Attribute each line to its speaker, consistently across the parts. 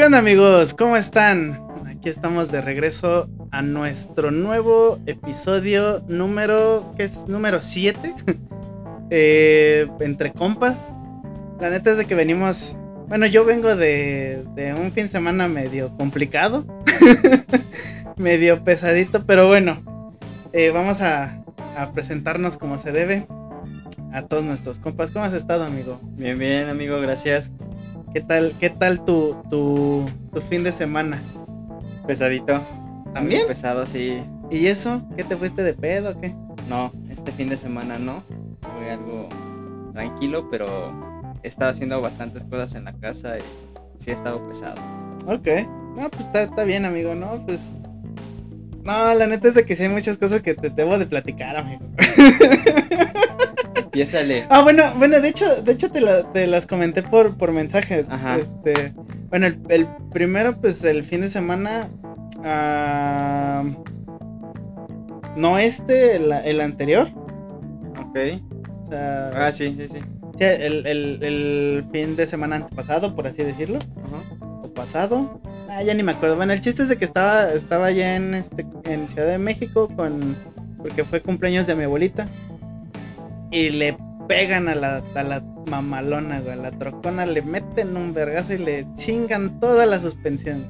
Speaker 1: ¿Qué onda amigos? ¿Cómo están? Aquí estamos de regreso a nuestro nuevo episodio número, ¿qué es? Número 7. Eh, entre compas. La neta es de que venimos, bueno, yo vengo de, de un fin de semana medio complicado, medio pesadito, pero bueno, eh, vamos a, a presentarnos como se debe a todos nuestros compas. ¿Cómo has estado, amigo?
Speaker 2: Bien, bien, amigo, gracias.
Speaker 1: ¿Qué tal, qué tal tu, tu, tu fin de semana?
Speaker 2: Pesadito.
Speaker 1: ¿También?
Speaker 2: Muy pesado, sí.
Speaker 1: ¿Y eso? ¿Qué te fuiste de pedo o qué?
Speaker 2: No, este fin de semana no. Fue algo tranquilo, pero he estado haciendo bastantes cosas en la casa y sí ha estado pesado.
Speaker 1: Ok. No, pues está, está bien, amigo, ¿no? Pues. No, la neta es de que sí hay muchas cosas que te debo de platicar, amigo.
Speaker 2: Empiézale.
Speaker 1: Ah, bueno, bueno, de hecho, de hecho te, la- te las comenté por, por mensaje.
Speaker 2: Ajá.
Speaker 1: Este, bueno, el, el primero, pues el fin de semana. ah, no este, el, el anterior.
Speaker 2: Ok.
Speaker 1: Sea,
Speaker 2: Ah, sí, sí, sí.
Speaker 1: sí, el, el- el fin de semana antepasado, por así decirlo.
Speaker 2: Ajá.
Speaker 1: O pasado. Ah, ya ni me acuerdo. Bueno, el chiste es de que estaba, estaba allá en, este, en Ciudad de México con. Porque fue cumpleaños de mi abuelita. Y le pegan a la, a la mamalona, güey. A la trocona le meten un vergazo y le chingan toda la suspensión.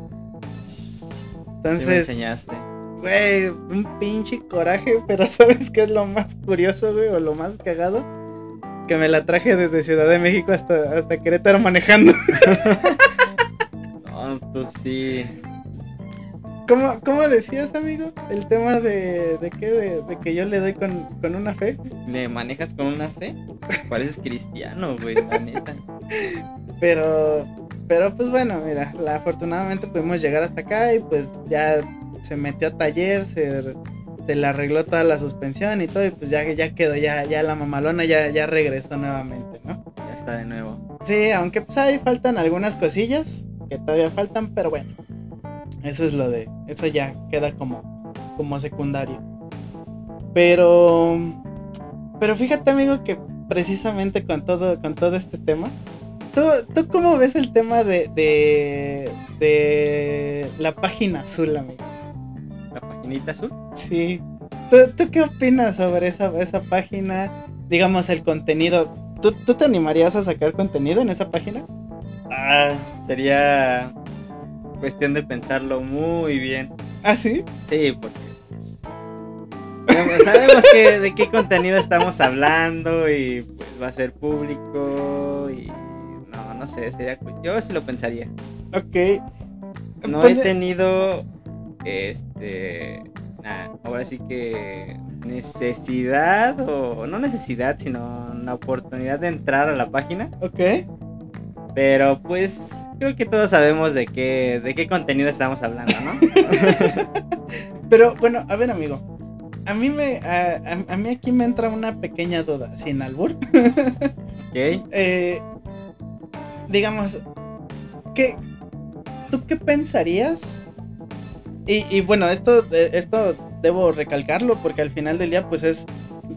Speaker 2: sí me
Speaker 1: Entonces.
Speaker 2: enseñaste.
Speaker 1: Güey, un pinche coraje, pero ¿sabes qué es lo más curioso, güey? O lo más cagado. Que me la traje desde Ciudad de México hasta, hasta Querétaro manejando.
Speaker 2: No, pues sí.
Speaker 1: ¿Cómo, cómo decías, amigo? El tema de, de qué, de, de que yo le doy con, con una fe.
Speaker 2: ¿Le manejas con una fe? Pareces cristiano, güey, la neta.
Speaker 1: Pero, pero pues bueno, mira, la, afortunadamente pudimos llegar hasta acá y pues ya se metió a taller, se, se le arregló toda la suspensión y todo y pues ya, ya quedó, ya, ya la mamalona ya, ya regresó nuevamente, ¿no?
Speaker 2: Ya está de nuevo.
Speaker 1: Sí, aunque pues ahí faltan algunas cosillas que todavía faltan, pero bueno, eso es lo de, eso ya queda como, como secundario. Pero, pero fíjate amigo que precisamente con todo, con todo este tema, ¿tú, tú cómo ves el tema de, de, de la página azul, amigo?
Speaker 2: La paginita azul.
Speaker 1: Sí. ¿Tú, tú qué opinas sobre esa, esa página? Digamos, el contenido. ¿Tú, ¿Tú te animarías a sacar contenido en esa página?
Speaker 2: Ah, sería cuestión de pensarlo muy bien.
Speaker 1: ¿Ah, sí?
Speaker 2: Sí, porque pues, sabemos, sabemos que, de qué contenido estamos hablando y pues va a ser público y no, no sé, sería yo sí lo pensaría.
Speaker 1: Ok.
Speaker 2: No
Speaker 1: Ponle-
Speaker 2: he tenido este ahora sí que necesidad o no necesidad, sino la oportunidad de entrar a la página,
Speaker 1: Ok.
Speaker 2: Pero pues creo que todos sabemos de qué de qué contenido estamos hablando, ¿no?
Speaker 1: Pero bueno, a ver, amigo. A mí me. A, a- mí aquí me entra una pequeña duda, sin albur.
Speaker 2: ¿Ok?
Speaker 1: Eh, digamos, ¿qué, ¿tú qué pensarías? Y, y bueno, esto, eh, esto debo recalcarlo porque al final del día, pues es,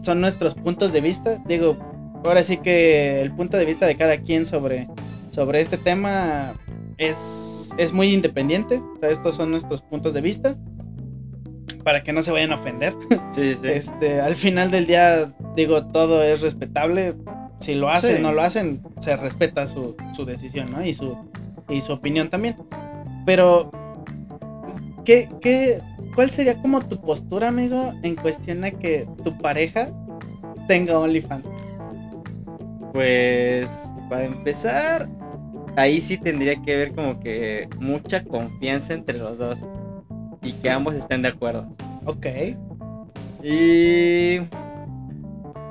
Speaker 1: son nuestros puntos de vista. Digo, ahora sí que el punto de vista de cada quien sobre, sobre este tema es, es muy independiente. O sea, estos son nuestros puntos de vista. Para que no se vayan a ofender.
Speaker 2: Sí, sí.
Speaker 1: Este, al final del día, digo, todo es respetable. Si lo hacen o
Speaker 2: Sí.
Speaker 1: no lo hacen, se respeta su, su decisión, ¿no? Y su, y su opinión también. Pero, ¿qué, qué, ¿cuál sería como tu postura, amigo, en cuestión a que tu pareja tenga OnlyFans?
Speaker 2: Pues para empezar, ahí sí tendría que haber como que mucha confianza entre los dos y que ambos estén de acuerdo.
Speaker 1: Ok.
Speaker 2: Y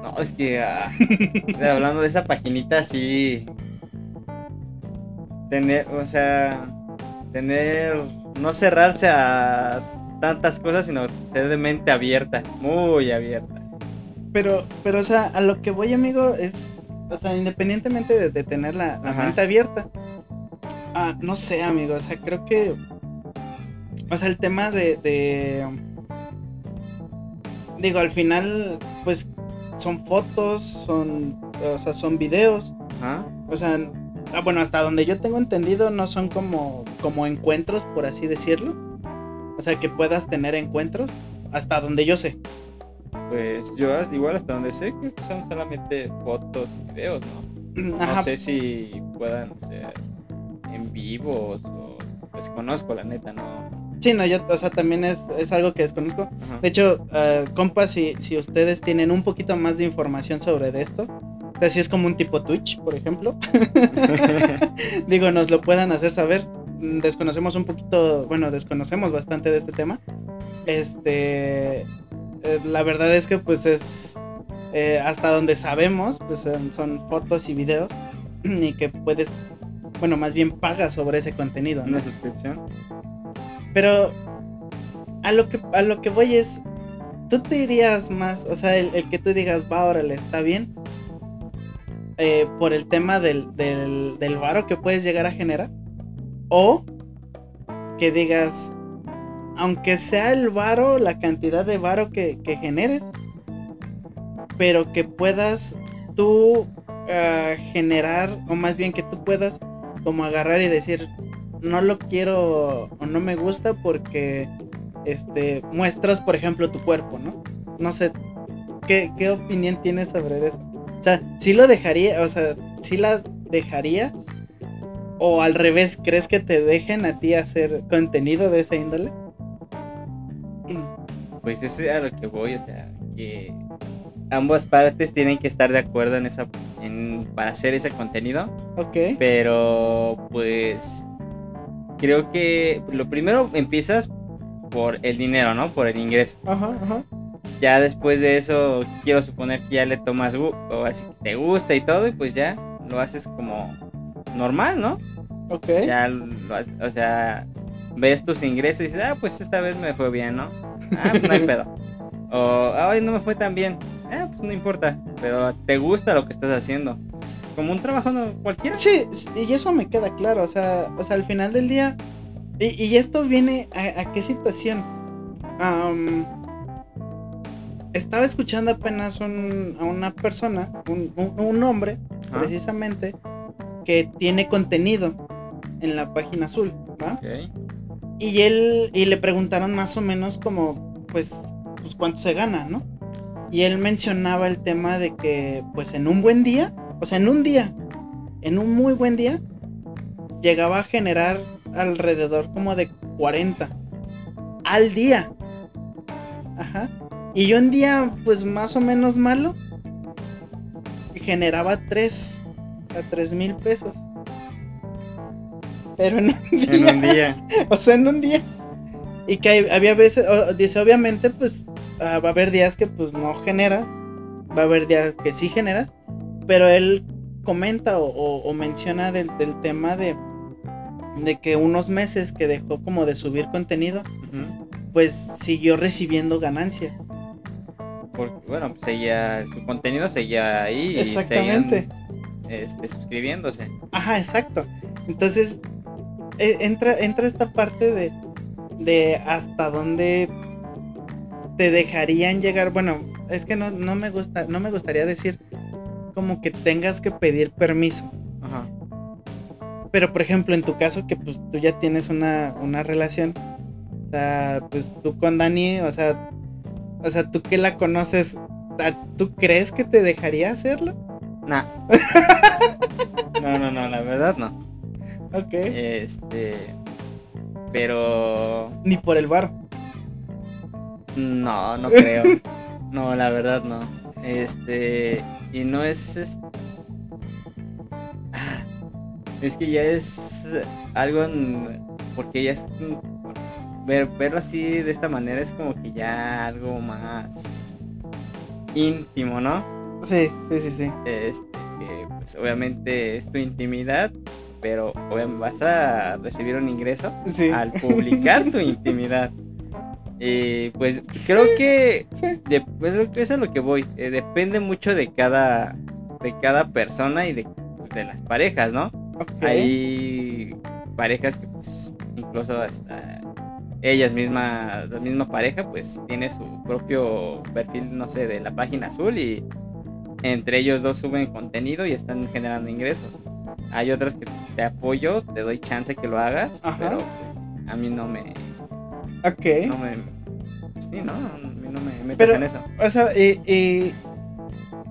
Speaker 2: no, es que ah, hablando de esa paginita así tener, o sea, tener no cerrarse a tantas cosas, sino ser de mente abierta, muy abierta.
Speaker 1: Pero, pero, o sea, a lo que voy, amigo, es, o sea, independientemente de, de tener la, la mente abierta, ah, no sé, amigo, o sea, creo que, o sea, el tema de, de, digo, al final, pues, son fotos, son, o sea, son videos,
Speaker 2: Ajá.
Speaker 1: o sea, ah, bueno, hasta donde yo tengo entendido, no son como, como encuentros, por así decirlo. O sea, que puedas tener encuentros, hasta donde yo sé.
Speaker 2: Pues yo igual hasta donde sé creo que son solamente fotos y videos, ¿no?
Speaker 1: Ajá,
Speaker 2: No sé si puedan ser en vivos o pues conozco la neta, ¿no?
Speaker 1: sí, no, yo, o sea, también es, es algo que desconozco.
Speaker 2: Ajá.
Speaker 1: De hecho, eh, compas, si, si ustedes tienen un poquito más de información sobre de esto, o sea, si es como un tipo Twitch, por ejemplo, digo, nos lo puedan hacer saber. Desconocemos un poquito, bueno, desconocemos bastante de este tema. Este, eh, la verdad es que pues es, eh, hasta donde sabemos, pues son, fotos y videos y que puedes, bueno, más bien pagas sobre ese contenido, ¿no?
Speaker 2: Una suscripción.
Speaker 1: Pero a lo que a lo que voy es, tú te irías más, o sea, el, el que tú digas, va, órale, está bien, eh, por el tema del, del, del varo que puedes llegar a generar, o que digas, aunque sea el varo, la cantidad de varo que, que generes, pero que puedas tú ah, generar, o más bien que tú puedas como agarrar y decir, no lo quiero o no me gusta porque este muestras, por ejemplo, tu cuerpo, ¿no? No sé, ¿qué, qué opinión tienes sobre eso? O sea, ¿sí lo dejaría, o sea, sí la dejarías? ¿O al revés, crees que te dejen a ti hacer contenido de esa índole?
Speaker 2: Pues ese es a lo que voy, o sea, que ambas partes tienen que estar de acuerdo en esa en, para hacer ese contenido,
Speaker 1: Ok.
Speaker 2: pero pues creo que lo primero empiezas por el dinero, ¿no? Por el ingreso.
Speaker 1: Ajá, ajá.
Speaker 2: Ya después de eso quiero suponer que ya le tomas o así que te gusta y todo y pues ya lo haces como normal, ¿no?
Speaker 1: Ok.
Speaker 2: Ya lo haces- o sea, ves tus ingresos y dices, "Ah, pues esta vez me fue bien, ¿no?" Ah, pues no hay pedo. O, "Ay, no me fue tan bien." Ah, pues no importa, pero te gusta lo que estás haciendo. Como un trabajo no, cualquiera.
Speaker 1: Sí, y eso me queda claro, o sea, o sea, al final del día, y, y esto viene a, a qué situación. Am, estaba escuchando apenas un- a una persona, un, un- un hombre,
Speaker 2: Ajá.
Speaker 1: precisamente, que tiene contenido en la página azul, ¿va? Y él, y le preguntaron más o menos como, pues, pues cuánto se gana, ¿no? Y él mencionaba el tema de que, pues en un buen día, o sea, en un día, en un muy buen día, llegaba a generar alrededor como de 40 al día. Ajá. Y yo un día, pues más o menos malo, generaba 3 a 3 mil pesos. Pero en un día.
Speaker 2: En un día.
Speaker 1: O sea, en un día. Y que hay- había veces, dice, obviamente, pues ah, va a haber días que pues no generas, va a haber días que sí generas, pero él comenta o, o- o menciona del, del tema de, de que unos meses que dejó como de subir contenido, pues siguió recibiendo ganancias.
Speaker 2: Porque, bueno, pues seguía, su contenido seguía ahí. y
Speaker 1: Exactamente.
Speaker 2: seguían, este, suscribiéndose.
Speaker 1: Ajá, exacto. Entonces, entra, entra esta parte de, de hasta dónde te dejarían llegar. Bueno, es que no, no me gusta, no me gustaría decir como que tengas que pedir permiso.
Speaker 2: Ajá.
Speaker 1: Pero por ejemplo, en tu caso, que pues tú ya tienes una, una relación. O sea, pues tú con Dani, o sea, o sea, tú que la conoces, ¿a- ¿tú crees que te dejaría hacerlo?
Speaker 2: Nah. no, no, no, la verdad no.
Speaker 1: Ok.
Speaker 2: Este. Pero.
Speaker 1: Ni por el bar.
Speaker 2: No, no creo. No, la verdad no. Este. Y no es. es- Ah, es que ya es algo. en- Porque ya es. Ver, verlo así de esta manera es como que ya algo más íntimo, ¿no?
Speaker 1: Sí, sí, sí, sí.
Speaker 2: Este, que pues obviamente es tu intimidad, pero obviamente vas a recibir un ingreso
Speaker 1: Sí.
Speaker 2: al publicar tu intimidad. Y pues creo
Speaker 1: Sí.
Speaker 2: que
Speaker 1: Sí.
Speaker 2: de- pues, eso es a lo que voy. eh, depende mucho de cada, de cada persona y de, de las parejas, ¿no? Hay parejas que pues incluso hasta ellas mismas, la misma pareja pues tiene su propio perfil, no sé, de la página azul y entre ellos dos suben contenido y están generando ingresos. Hay otros que te apoyo, te doy chance que lo hagas,
Speaker 1: Ajá.
Speaker 2: pero pues, a mí no me,
Speaker 1: Ok.
Speaker 2: no me, pues, sí, no, a mí no me metes
Speaker 1: Pero-
Speaker 2: en eso.
Speaker 1: O sea, y, y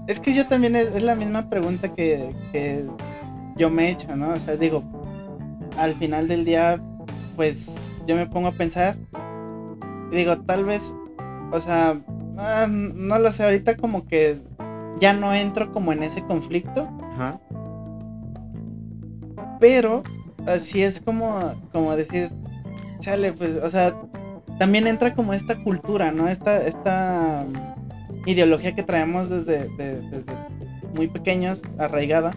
Speaker 1: es que yo también es, es la misma pregunta que, que yo me he hecho, ¿no? O sea, digo, al final del día, pues yo me pongo a pensar, y digo, tal vez, o sea, ah, no lo sé, ahorita como que ya no entro como en ese conflicto,
Speaker 2: Ajá.
Speaker 1: Pero así es como, como decir, chale, pues, o sea, también entra como esta cultura, ¿no? Esta, esta mm, ideología que traemos desde, de- desde muy pequeños, arraigada,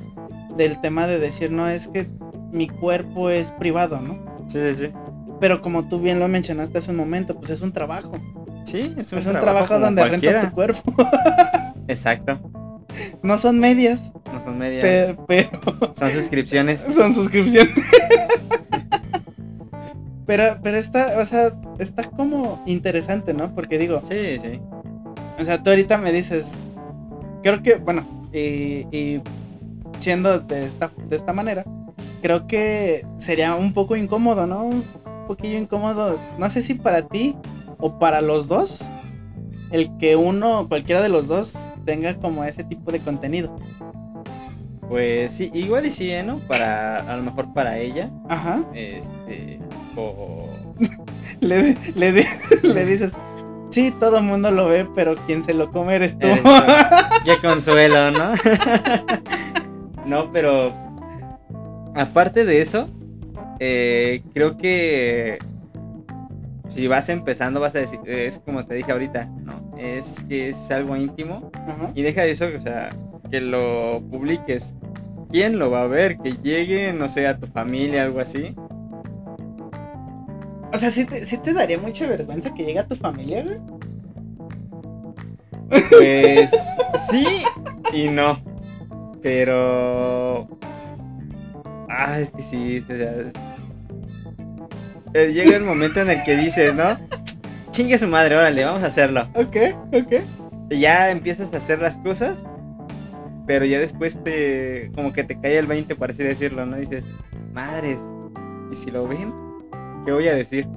Speaker 1: del tema de decir, no, es que mi cuerpo es privado, ¿no?
Speaker 2: Sí, sí, sí.
Speaker 1: Pero como tú bien lo mencionaste hace un momento, pues es un trabajo.
Speaker 2: Sí, es un,
Speaker 1: es un trabajo,
Speaker 2: como
Speaker 1: donde rentas tu cuerpo.
Speaker 2: Exacto.
Speaker 1: No son medias,
Speaker 2: No son medias.
Speaker 1: pe- pero,
Speaker 2: Son suscripciones.
Speaker 1: son suscripciones. pero, pero está, o sea, está como interesante, ¿no? Porque digo,
Speaker 2: Sí, sí.
Speaker 1: o sea, tú ahorita me dices, creo que, bueno, y, y siendo de esta, de esta manera, creo que sería un poco incómodo, ¿no? Un poquillo incómodo, no sé si para ti o para los dos, el que uno, cualquiera de los dos, tenga como ese tipo de contenido.
Speaker 2: Pues sí, igual y sí, ¿eh, ¿no? Para, a lo mejor para ella,
Speaker 1: Ajá.
Speaker 2: este, o...
Speaker 1: Le, le, le dices, sí, todo el mundo lo ve, pero quien se lo come eres tú.
Speaker 2: Eres tú. Qué consuelo, ¿no? no, pero aparte de eso, eh, creo que si vas empezando vas a decir, es como te dije ahorita, ¿no? Es que es algo íntimo
Speaker 1: Ajá.
Speaker 2: y deja de eso, o sea, que lo publiques. ¿Quién lo va a ver? Que llegue, no sé, a tu familia, algo así.
Speaker 1: O sea, ¿sí te, sí te daría mucha vergüenza que llegue a tu familia, güey?
Speaker 2: Pues sí y no. Pero. Ah, es que sí. o sea, eh, Llega el momento en el que dices, ¿no? Chingue su madre, órale, vamos a hacerlo.
Speaker 1: Ok, ok.
Speaker 2: Y ya empiezas a hacer las cosas, pero ya después te. como que te cae el 20, por así decirlo, ¿no? Dices, madres, ¿y si lo ven? ¿Qué voy a decir?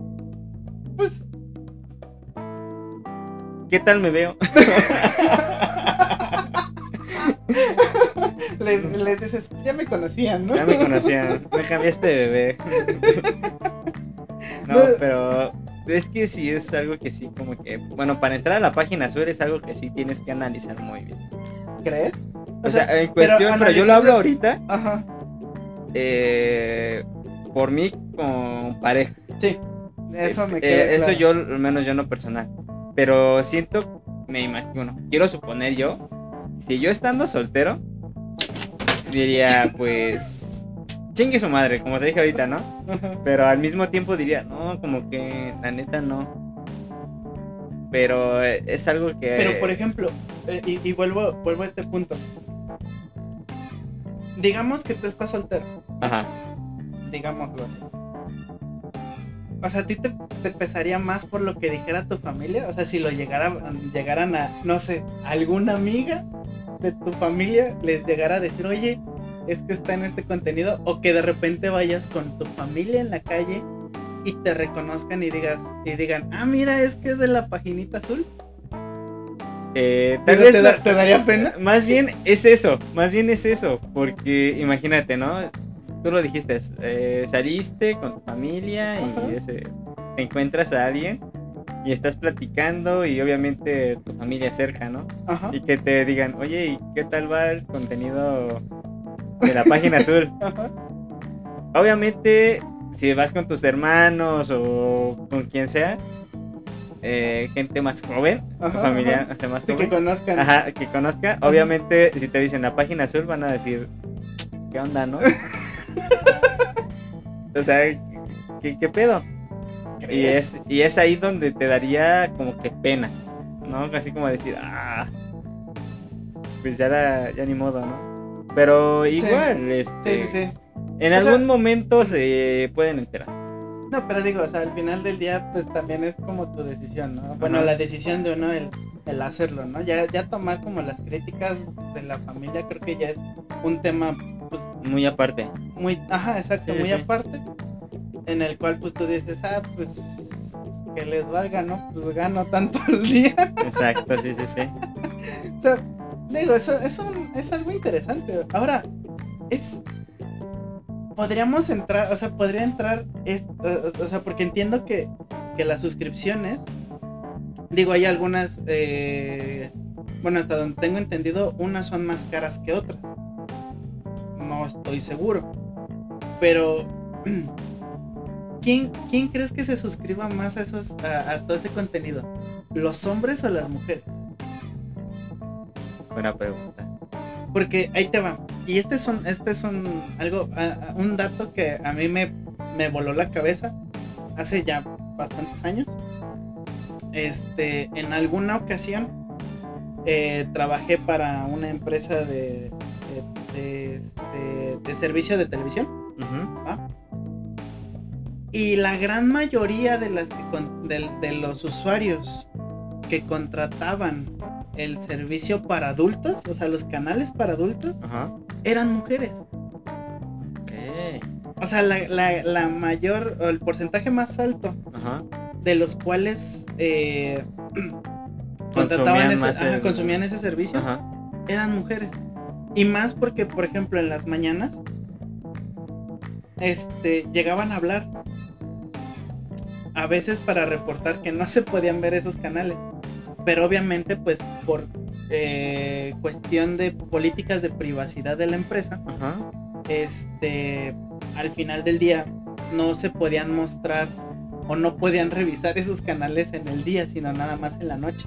Speaker 1: Pues,
Speaker 2: ¿Qué tal me veo?
Speaker 1: les, les dices, ya me conocían, ¿no?
Speaker 2: Ya me conocían, me cambiaste de bebé. No, pero es que sí es algo que sí, como que, bueno, para entrar a la página azul es algo que sí tienes que analizar muy bien.
Speaker 1: ¿Crees?
Speaker 2: O, sea, en cuestión, pero, yo lo hablo ahorita
Speaker 1: Ajá,
Speaker 2: eh, por mí con pareja.
Speaker 1: sí. Eso
Speaker 2: Eh,
Speaker 1: me
Speaker 2: eh,
Speaker 1: queda
Speaker 2: Eso
Speaker 1: claro.
Speaker 2: yo, al menos yo no personal. Pero siento, me imagino, quiero suponer yo, si yo estando soltero, diría, pues, chingue su madre, como te dije ahorita, ¿no? Pero al mismo tiempo diría, no, como que la neta no. Pero eh, es algo que...
Speaker 1: Pero, por ejemplo, eh, y, y vuelvo, vuelvo a este punto. Digamos que tú estás soltero.
Speaker 2: Ajá.
Speaker 1: digámoslo así. O sea, ¿a ti te, te pesaría más por lo que dijera tu familia? O sea, si lo llegara, llegaran a, no sé, alguna amiga de tu familia les llegara a decir, oye, es que está en este contenido, o que de repente vayas con tu familia en la calle y te reconozcan y digas, y digan, ah, mira, es que es de la paginita azul.
Speaker 2: Eh, tal vez
Speaker 1: ¿te,
Speaker 2: no-
Speaker 1: da- te daría pena?
Speaker 2: Más bien es eso, más bien es eso, porque imagínate, ¿no? Tú lo dijiste, eh, saliste con tu familia
Speaker 1: Ajá.
Speaker 2: y ese, te encuentras a alguien y estás platicando y obviamente tu familia cerca, ¿no?
Speaker 1: Ajá.
Speaker 2: Y que te digan, oye, ¿y qué tal va el contenido de la página azul?
Speaker 1: Ajá.
Speaker 2: Obviamente, si vas con tus hermanos o con quien sea, eh, gente más joven,
Speaker 1: Ajá,
Speaker 2: familiar,
Speaker 1: ajá.
Speaker 2: o sea, más
Speaker 1: Sí,
Speaker 2: joven,
Speaker 1: que conozcan.
Speaker 2: Ajá, que conozca. Obviamente, si te dicen la página azul, van a decir, ¿qué onda, no? o sea, ¿qué, qué pedo? Y es, y es ahí donde te daría como que pena, ¿no? Así como decir, ah, pues ya, la- ya ni modo, ¿no? Pero igual, este,
Speaker 1: Sí,
Speaker 2: en
Speaker 1: O sea-
Speaker 2: algún momento se pueden enterar.
Speaker 1: No, pero digo, o sea, al final del día, pues también es como tu decisión, ¿no? Bueno,
Speaker 2: Ajá.
Speaker 1: la decisión de uno, el, el hacerlo, ¿no? Ya, ya tomar como las críticas de la familia creo que ya es un tema pues
Speaker 2: Muy aparte.
Speaker 1: muy, ajá, exacto, muy aparte, en el cual pues tú dices, ah, pues que les valga, ¿no? Pues gano tanto al día.
Speaker 2: Exacto, sí, sí, sí.
Speaker 1: O sea, digo, eso, es algo interesante. Ahora, es. Podríamos entrar, o sea, podría entrar. o, sea, porque entiendo que, las suscripciones. Digo, hay algunas. eh, bueno, hasta donde tengo entendido, unas son más caras que otras. No estoy seguro. Pero. ¿Quién, quién crees que se suscriba más a, esos, a todo ese contenido? ¿Los hombres o las mujeres?
Speaker 2: Buena pregunta.
Speaker 1: Porque ahí te va. Y este es un, este es un, algo, a- a- un dato que a mí me, me voló la cabeza hace ya bastantes años. Este, en alguna ocasión eh, trabajé para una empresa de, de, de, este, de servicio de televisión.
Speaker 2: Ujú.
Speaker 1: ¿va? Y la gran mayoría de, las que con- de, de los usuarios que contrataban el servicio para adultos, o sea, los canales para adultos,
Speaker 2: Ajá.
Speaker 1: eran mujeres. O sea, la, la- la mayor, o el porcentaje más alto
Speaker 2: Ajá.
Speaker 1: de los cuales eh, contrataban
Speaker 2: Consumían
Speaker 1: ese,
Speaker 2: más
Speaker 1: ajá,
Speaker 2: el-
Speaker 1: consumían ese servicio
Speaker 2: Ajá.
Speaker 1: eran mujeres. Y más porque, por ejemplo, en las mañanas este, llegaban a hablar. A veces para reportar que no se podían ver esos canales. Pero obviamente, pues por eh, cuestión de políticas de privacidad de la empresa,
Speaker 2: Ajá.
Speaker 1: este, al final del día no se podían mostrar o no podían revisar esos canales en el día, sino nada más en la noche.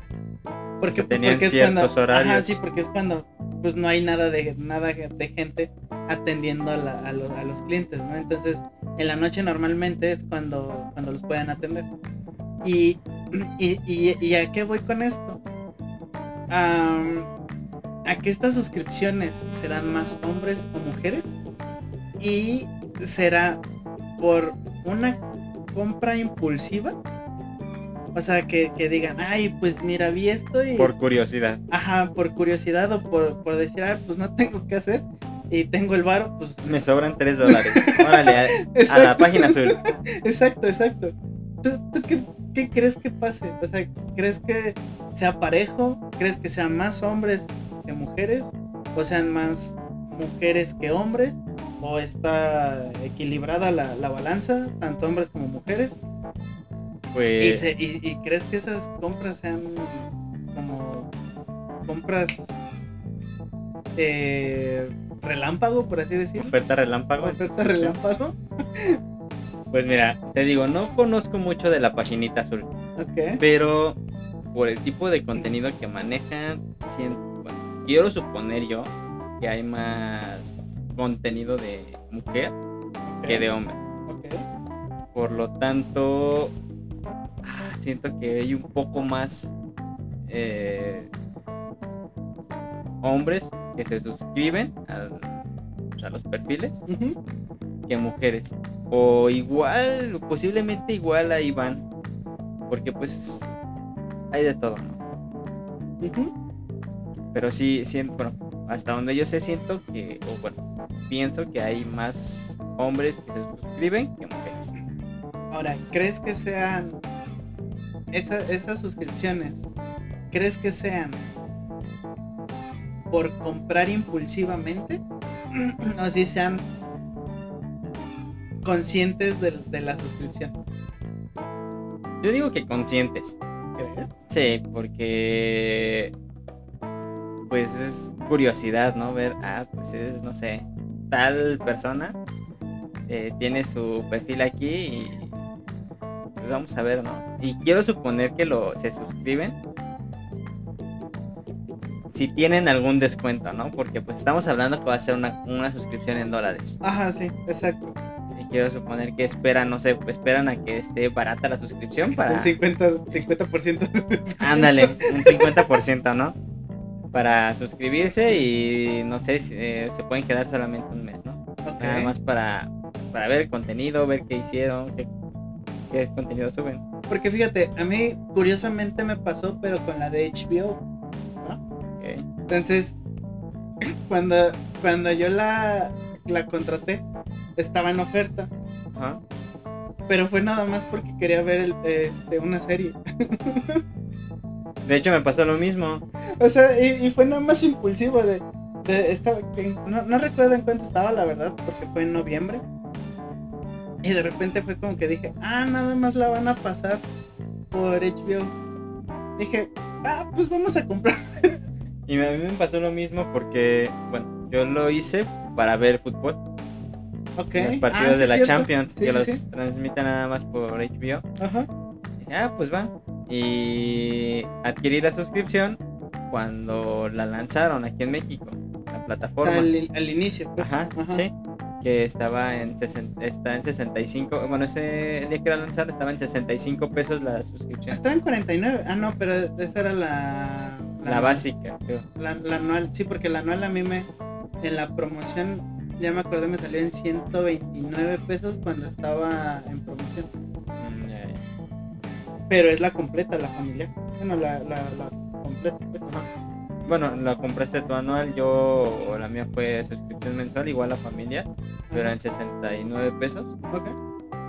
Speaker 1: Porque,
Speaker 2: tenían
Speaker 1: porque es cuando,
Speaker 2: horarios.
Speaker 1: Ajá, sí, porque es cuando pues no hay nada de nada de gente atendiendo a, la- a los, a los clientes, ¿no? Entonces, en la noche normalmente es cuando, cuando los pueden atender. Y, y, y- y a qué voy con esto? A que estas suscripciones serán más hombres o mujeres y será por una compra impulsiva. O sea, que, que digan, ay, pues mira, vi esto y...
Speaker 2: Por curiosidad.
Speaker 1: Ajá, por curiosidad o por, por decir, ah, pues no tengo que hacer y tengo el varo, pues...
Speaker 2: Me sobran 3 dólares. Órale, a, a la página azul.
Speaker 1: Exacto, exacto. ¿Tú, tú qué, qué crees que pase? O sea, ¿crees que sea parejo? ¿Crees que sean más hombres que mujeres? ¿O sean más mujeres que hombres? ¿O está equilibrada la, la balanza, tanto hombres como mujeres? ¿Y,
Speaker 2: Pues.
Speaker 1: se- y- y crees que esas compras sean como compras eh, relámpago, por así decirlo?
Speaker 2: Oferta relámpago.
Speaker 1: ¿Oferta relámpago?
Speaker 2: Pues mira, te digo, no conozco mucho de la paginita azul.
Speaker 1: Ok.
Speaker 2: Pero por el tipo de contenido que manejan, bueno, quiero suponer yo que hay más contenido de mujer que de hombre. Por lo tanto, ah, siento que hay un poco más eh, hombres que se suscriben a los perfiles que mujeres. O igual, posiblemente igual ahí van. Porque pues hay de todo.
Speaker 1: Ujú.
Speaker 2: Pero sí, siento, bueno, hasta donde yo sé siento que, o bueno, pienso que hay más hombres que se suscriben que mujeres.
Speaker 1: Ahora, ¿crees que sean esa- esas suscripciones? ¿Crees que sean por comprar impulsivamente? ¿O si sean conscientes de, de la suscripción?
Speaker 2: Yo digo que conscientes. Sí, porque pues es curiosidad, ¿no? Ver, ah, pues es, no sé, tal persona eh, tiene su perfil aquí y pues vamos a ver, ¿no? Y quiero suponer que lo se suscriben si tienen algún descuento, ¿no? Porque pues estamos hablando que va a ser una, una suscripción en dólares.
Speaker 1: Ajá, sí, exacto.
Speaker 2: Quiero suponer que esperan, no sé, esperan a que esté barata la suscripción para...
Speaker 1: el 50, 50% de descuento.
Speaker 2: Ándale, un 50%, ¿no? Para suscribirse y no sé, si, eh, se pueden quedar solamente un mes, ¿no?
Speaker 1: Ok.
Speaker 2: Nada más para, para ver el contenido, ver qué hicieron, qué, qué contenido suben.
Speaker 1: porque fíjate, a mí curiosamente me pasó, pero con la de HBO.
Speaker 2: Ok.
Speaker 1: Entonces, cuando, cuando yo la, la contraté, estaba en oferta.
Speaker 2: Ajá.
Speaker 1: Pero fue nada más porque quería ver el- este, una serie.
Speaker 2: De hecho, me pasó lo mismo.
Speaker 1: O sea, y, y fue nada más impulsivo de... de estaba, no, no recuerdo en cuánto estaba, la verdad, porque fue en noviembre. Y de repente fue como que dije, ah, nada más la van a pasar por HBO. Dije, ah, pues vamos a comprar.
Speaker 2: Y a mí me pasó lo mismo porque, bueno, yo lo hice para ver fútbol.
Speaker 1: Ok.
Speaker 2: Los
Speaker 1: Ah,
Speaker 2: partidos
Speaker 1: sí,
Speaker 2: de la
Speaker 1: cierto.
Speaker 2: Champions,
Speaker 1: Sí,
Speaker 2: que
Speaker 1: sí,
Speaker 2: los transmiten nada más por HBO.
Speaker 1: Ajá.
Speaker 2: Ah, pues va. Y adquirí la suscripción cuando la lanzaron aquí en México, la
Speaker 1: O
Speaker 2: plataforma.
Speaker 1: sea, al, al inicio. pues.
Speaker 2: Ajá, sí. Que estaba en, 60 está en 65. Bueno, ese día que la lanzaron estaba en 65 pesos la suscripción.
Speaker 1: Estaba en 49. Ah, no, pero esa era la.
Speaker 2: La básica, creo.
Speaker 1: La, la anual. Sí, porque la anual a mí me. En la promoción, ya me acordé, me salió en 129 pesos cuando estaba en promoción.
Speaker 2: Mm.
Speaker 1: Pero es la completa, la familiar. Bueno, la, la, la completa, pues.
Speaker 2: Bueno, la compraste tu anual, yo la mía fue suscripción mensual, igual la familia, pero en 69 pesos.
Speaker 1: Ok.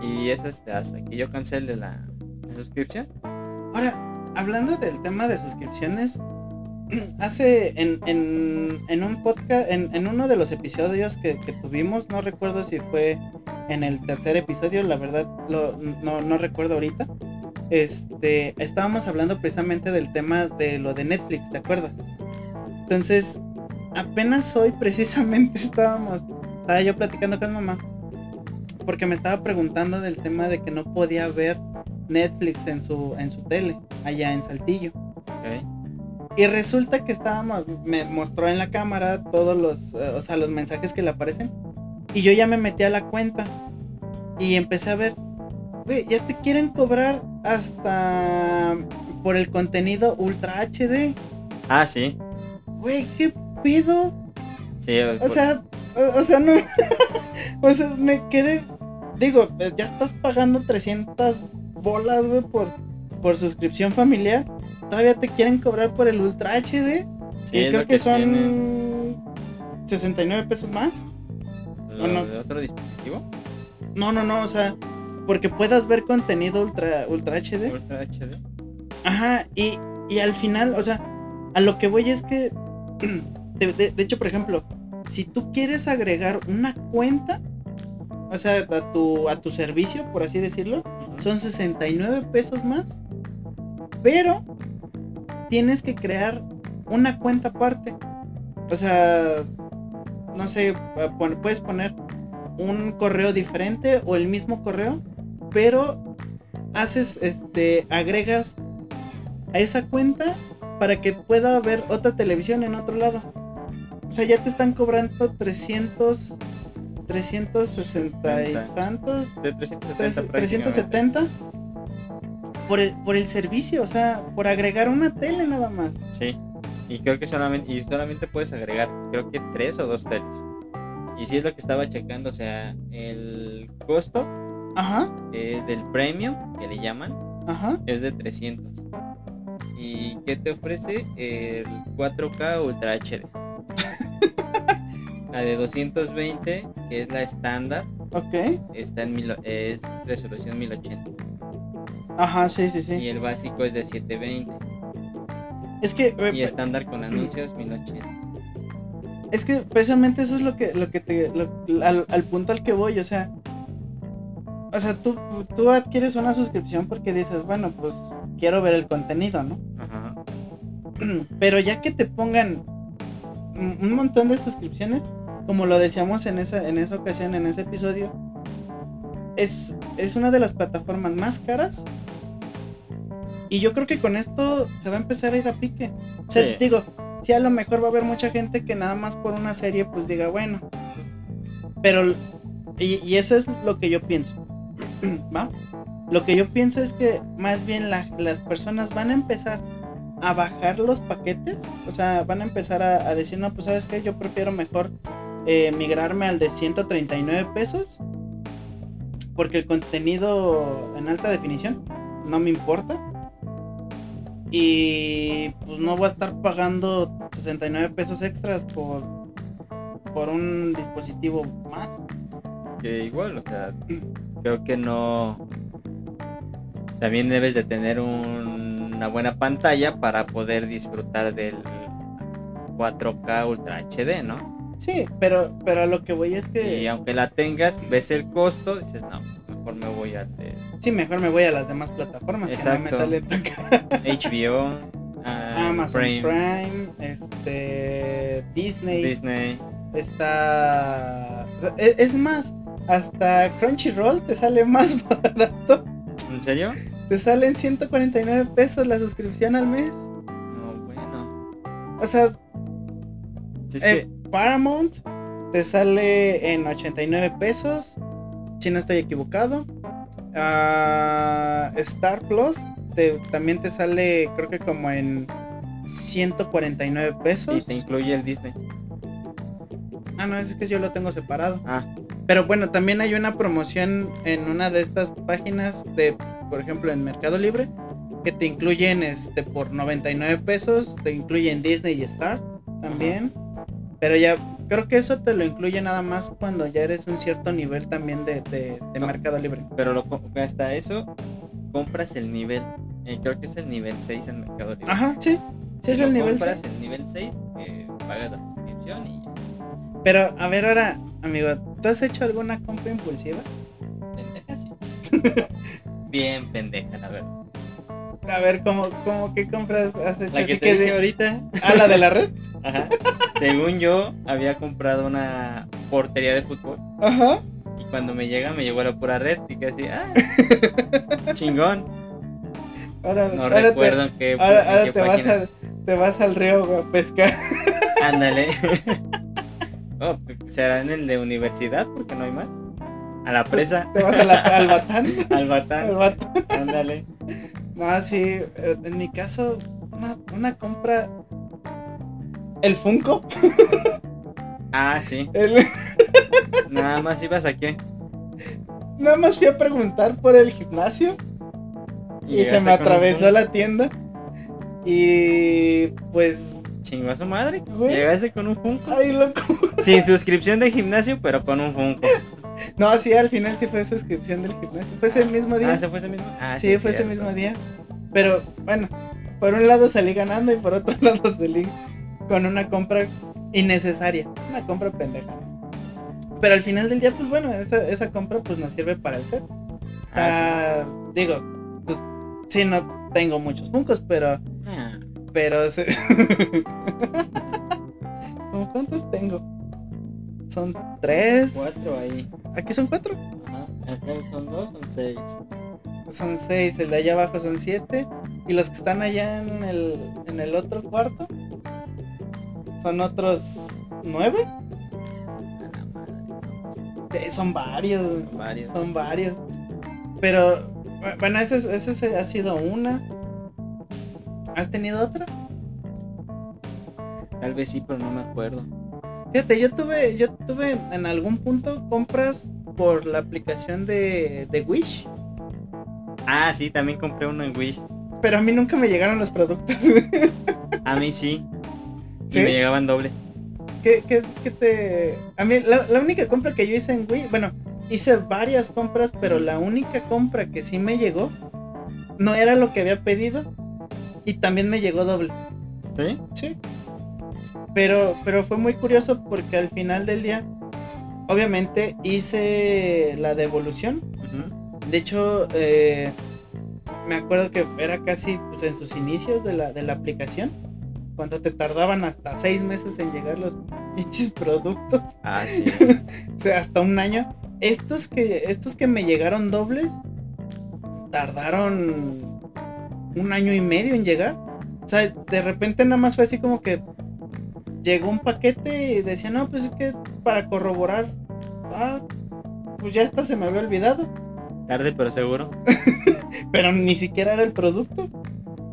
Speaker 2: Y es este, hasta que yo cancele la, la suscripción.
Speaker 1: Ahora, hablando del tema de suscripciones, hace en, en, en un podcast, en, en uno de los episodios que, tuvimos, no recuerdo si fue en el tercer episodio, la verdad lo- no, no recuerdo ahorita. Este, estábamos hablando precisamente del tema de lo de Netflix, ¿te acuerdas? Entonces, apenas hoy precisamente estábamos, estaba yo platicando con mamá, porque me estaba preguntando del tema de que no podía ver Netflix en su, en su tele, allá en Saltillo.
Speaker 2: ¿ok?
Speaker 1: Y resulta que estábamos, me mostró en la cámara todos los, eh, o sea, los mensajes que le aparecen. Y yo ya me metí a la cuenta y empecé a ver, güey, ya te quieren cobrar hasta por el contenido Ultra HD.
Speaker 2: Ah, sí.
Speaker 1: Güey, ¿qué pido?
Speaker 2: Sí,
Speaker 1: O sea, o, o sea, no. o sea, me quedé. Digo, pues, ya estás pagando 300 bolas, güey, por, por suscripción familiar. Todavía te quieren cobrar por el Ultra HD.
Speaker 2: sí,
Speaker 1: y
Speaker 2: es
Speaker 1: creo que, son
Speaker 2: tiene.
Speaker 1: 69 pesos más.
Speaker 2: ¿Lo
Speaker 1: ¿o no?
Speaker 2: de otro dispositivo?
Speaker 1: No, no, no, o sea, porque puedas ver contenido Ultra, ultra HD.
Speaker 2: Ultra HD.
Speaker 1: Ajá, y, y al final, o sea, a lo que voy es que, de, de- de hecho, por ejemplo, si tú quieres agregar una cuenta, o sea, a tu, a tu servicio, por así decirlo, son 69 pesos más, pero tienes que crear una cuenta aparte. O sea, no sé, pon- puedes poner un correo diferente o el mismo correo, pero haces, este, agregas a esa cuenta para que pueda haber otra televisión en otro lado. O sea, ya te están cobrando 300, 360 y tantos,
Speaker 2: De 370
Speaker 1: Tres- 370 por el, por el servicio, o sea, por agregar una tele nada más.
Speaker 2: Sí. Y creo que solamente, y solamente puedes agregar, creo que tres o dos teles. Y si es lo que estaba checando, o sea, el costo
Speaker 1: Ajá,
Speaker 2: eh, del premium, que le llaman,
Speaker 1: ajá.
Speaker 2: es de 300. ¿Y qué te ofrece? El 4K Ultra HD. la de 220, que es la estándar,
Speaker 1: Ok.
Speaker 2: está en mil, es resolución 1080.
Speaker 1: Ajá, sí, sí, sí.
Speaker 2: Y el básico es de 720.
Speaker 1: Es que, eh,
Speaker 2: Y estándar con anuncios 1080.
Speaker 1: es que precisamente eso es lo que, lo que te, lo- al, al punto al que voy, o sea, o sea, tú, tú adquieres una suscripción porque dices, bueno, pues quiero ver el contenido, ¿no?
Speaker 2: Ajá.
Speaker 1: Pero ya que te pongan un un montón de suscripciones, como lo decíamos en esa, en esa ocasión, en ese episodio, es, es una de las plataformas más caras. Y yo creo que con esto se va a empezar a ir a pique. O sea,
Speaker 2: Sí.
Speaker 1: digo, sí a lo mejor va a haber mucha gente que nada más por una serie pues diga, bueno. Pero, y, y eso es lo que yo pienso. ¿Va? Lo que yo pienso es que más bien la- las personas van a empezar a bajar los paquetes. O sea, van a empezar a, a decir, no, pues sabes que yo prefiero mejor eh, migrarme al de 139 pesos. Porque el contenido en alta definición no me importa. Y pues no voy a estar pagando 69 pesos extras por, por un dispositivo más.
Speaker 2: Que igual, o sea, creo que no. También debes de tener un- una buena pantalla para poder disfrutar del 4K Ultra HD, ¿no?
Speaker 1: Sí, pero, pero a lo que voy es que...
Speaker 2: Y aunque la tengas, ves el costo, dices, no, mejor me voy al de
Speaker 1: Sí, mejor me voy a las demás plataformas que no me
Speaker 2: Exacto.
Speaker 1: sale tan.
Speaker 2: HBO, ah,
Speaker 1: Amazon
Speaker 2: Prime,
Speaker 1: Prime, este Disney,
Speaker 2: Disney.
Speaker 1: está e- es más, hasta Crunchyroll te sale más barato.
Speaker 2: ¿En serio?
Speaker 1: Te salen 149 pesos la suscripción al mes.
Speaker 2: No, bueno.
Speaker 1: O sea,
Speaker 2: Si es
Speaker 1: eh, Paramount te sale en 89 pesos, si no estoy equivocado. Ah, Star Plus te- también te sale, creo que como en 149
Speaker 2: que
Speaker 1: pesos.
Speaker 2: y te incluye el Disney.
Speaker 1: Ah, no, es que yo lo tengo separado.
Speaker 2: Ah,
Speaker 1: Pero bueno, también hay una promoción en una de estas páginas de, por ejemplo, en Mercado Libre, que te incluyen este por 99 pesos, te incluyen Disney y Star también. Pero ya creo que eso te lo incluye nada más cuando ya eres un cierto nivel también de, de- de
Speaker 2: No.
Speaker 1: Mercado Libre.
Speaker 2: pero lo, hasta eso compras el nivel. eh, creo que es el nivel 6 en Mercado Libre.
Speaker 1: Ajá, sí. Sí, es
Speaker 2: Si
Speaker 1: el nivel
Speaker 2: compras
Speaker 1: 6.
Speaker 2: el nivel 6, eh, pagas la suscripción y ya.
Speaker 1: Pero a ver ahora, amigo, ¿tú has hecho alguna compra impulsiva?
Speaker 2: pendeja sí. Bien pendeja, la verdad.
Speaker 1: A ver, ¿cómo, cómo qué compras has hecho?
Speaker 2: La que te dije
Speaker 1: de-
Speaker 2: ahorita,
Speaker 1: Ah, la de la red.
Speaker 2: ajá. Según yo, había comprado una portería de fútbol.
Speaker 1: Ajá.
Speaker 2: Y cuando me llega, me llegó la pura red. Y casi, ah, chingón.
Speaker 1: Ahora,
Speaker 2: No
Speaker 1: ahora te-
Speaker 2: recuerdo en qué,
Speaker 1: Ahora,
Speaker 2: en
Speaker 1: ahora
Speaker 2: qué
Speaker 1: te, vas al, te vas al río a pescar.
Speaker 2: Ándale. oh, será en el de universidad, porque no hay más. A la presa,
Speaker 1: Te vas a la- al batán.
Speaker 2: al
Speaker 1: Al
Speaker 2: batán.
Speaker 1: batán.
Speaker 2: Ándale.
Speaker 1: No, sí. eh, En mi caso, una, una compra. El Funko.
Speaker 2: Ah, sí.
Speaker 1: el-
Speaker 2: Nada más ibas a qué.
Speaker 1: nada más fui a preguntar por el gimnasio. Y, se me
Speaker 2: un
Speaker 1: atravesó la tienda. Y pues.
Speaker 2: Chingó a su madre.
Speaker 1: Güey.
Speaker 2: Llegaste con un Funko.
Speaker 1: Ay, loco.
Speaker 2: Sin suscripción de gimnasio, pero con un Funko.
Speaker 1: No, sí, al final sí fue suscripción del gimnasio. Fue ese mismo día.
Speaker 2: Ah, ¿se fue ese mismo? Ah,
Speaker 1: Sí, fue ese mismo día. Pero bueno, por un lado salí ganando y por otro lado salí con una compra innecesaria. Una compra pendeja. Pero al final del día, pues bueno, esa, esa compra pues nos sirve para el set. O sea, digo, pues sí, no tengo muchos funcos, pero.
Speaker 2: Ah,
Speaker 1: Pero. se- ¿Cómo cuántos tengo? Son tres.
Speaker 2: Cuatro ahí.
Speaker 1: Aquí son cuatro.
Speaker 2: ajá. Acá son dos, son seis.
Speaker 1: Son seis, el de allá abajo son siete. Y los que están allá en el, en el otro cuarto son otros nueve. Eh, Son varios,
Speaker 2: Son varios.
Speaker 1: son varios. Pero bu- bueno, esa es- esa es- ha sido una. ¿Has tenido otra?
Speaker 2: Tal vez sí, pero no me acuerdo.
Speaker 1: Fíjate, yo tuve, yo tuve en algún punto compras por la aplicación de, de Wish.
Speaker 2: Ah, sí, también compré uno en Wish.
Speaker 1: Pero a mí nunca me llegaron los productos.
Speaker 2: A mí sí. Y
Speaker 1: ¿Sí?
Speaker 2: me llegaban doble.
Speaker 1: ¿Qué, qué, qué te.? A mí, la, la única compra que yo hice en Wii, bueno, hice varias compras, pero la única compra que sí me llegó no era lo que había pedido y también me llegó doble.
Speaker 2: ¿Sí?
Speaker 1: Sí. Pero, pero fue muy curioso porque al final del día, obviamente hice la devolución. De hecho, eh, me acuerdo que era casi pues, en sus inicios de la, de la aplicación. Cuando te tardaban hasta seis meses en llegar los pinches productos.
Speaker 2: Ah, sí.
Speaker 1: O sea, hasta un año. Estos que, estos que me llegaron dobles tardaron un año y medio en llegar. O sea, de repente nada más fue así como que llegó un paquete y decía, no, pues es que para corroborar, ah, pues ya hasta se me había olvidado.
Speaker 2: Tarde, pero seguro.
Speaker 1: Pero ni siquiera era el producto.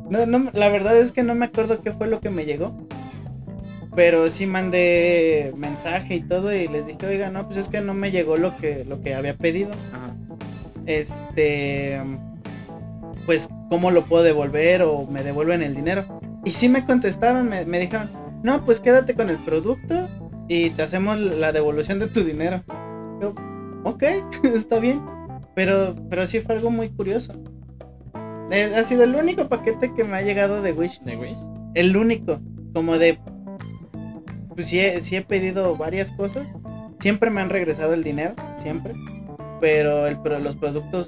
Speaker 1: No, no, la verdad es que no me acuerdo qué fue lo que me llegó. Pero sí mandé mensaje y todo y les dije, oiga, no, pues es que no me llegó lo que, lo que había pedido.
Speaker 2: Ajá.
Speaker 1: Este. pues, ¿cómo lo puedo devolver o me devuelven el dinero? Y sí me contestaron, me, me dijeron, no, pues quédate con el producto y te hacemos la devolución de tu dinero. Yo, ok, está bien. Pero, pero sí fue algo muy curioso. Eh, ha sido el único paquete que me ha llegado de Wish.
Speaker 2: ¿De Wish?
Speaker 1: El único. Como de. Pues sí he, sí he pedido varias cosas. Siempre me han regresado el dinero. Siempre. Pero, el, pero los productos.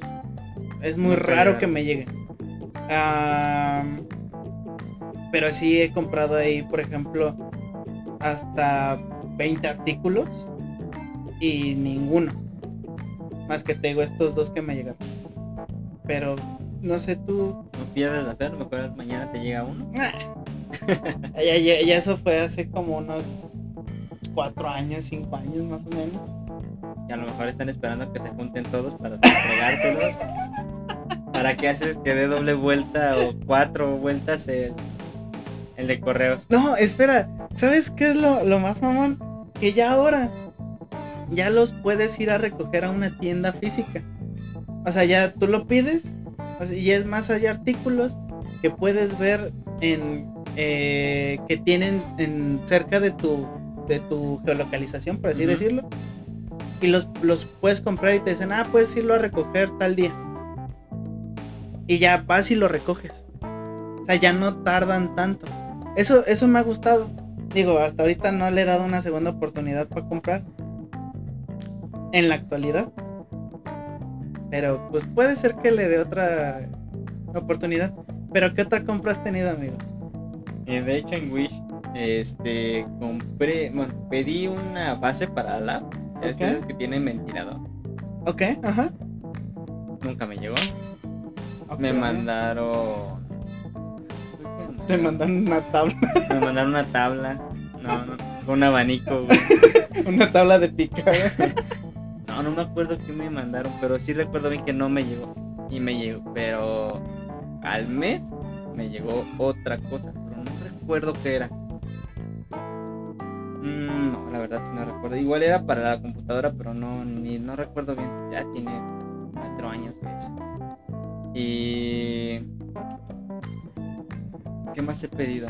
Speaker 1: Es muy raro que me lleguen. Pero sí he comprado ahí, por ejemplo, hasta 20 artículos. Y ninguno. Más que te digo estos dos que me llegaron. Pero no sé tú.
Speaker 2: No pierdas la fe, a lo mejor mañana te llega uno.
Speaker 1: Ya, ya- ya eso fue hace como unos cuatro años, cinco años más o menos.
Speaker 2: Y a lo mejor están esperando que se junten todos para entregártelos. ¿Para qué haces que dé doble vuelta o cuatro vueltas el, el de correos?
Speaker 1: No, espera, ¿sabes qué es lo, lo más mamón? Que ya ahora ya los puedes ir a recoger a una tienda física. O sea, ya tú lo pides o sea, y es más, hay artículos que puedes ver en eh, que tienen en cerca de tu de tu geolocalización, por así decirlo. Y los, los puedes comprar y te dicen, ah, puedes irlo a recoger tal día. Y ya vas y lo recoges. O sea, ya no tardan tanto. Eso, eso me ha gustado. Digo, hasta ahorita no le he dado una segunda oportunidad para comprar. En la actualidad. Pero pues puede ser que le dé otra oportunidad. Pero ¿qué otra compra has tenido, amigo?
Speaker 2: Y de hecho en Wish, este, compré, bueno, pedí una base para la
Speaker 1: Ok.
Speaker 2: Ustedes que tienen ventilador.
Speaker 1: Ok, ajá.
Speaker 2: Nunca me llegó. Me mandaron.
Speaker 1: Te mandan una tabla,
Speaker 2: Me mandaron una tabla. No, no, un abanico, güey.
Speaker 1: una tabla de picar.
Speaker 2: No, no me acuerdo qué me mandaron, pero sí recuerdo bien que no me llegó. Y me llegó, pero al mes me llegó otra cosa, pero no recuerdo qué era. Mm, no, la verdad sí no recuerdo. Igual era para la computadora, pero no, ni, no recuerdo bien. Ya tiene cuatro años eso. Y... ¿Qué más he pedido?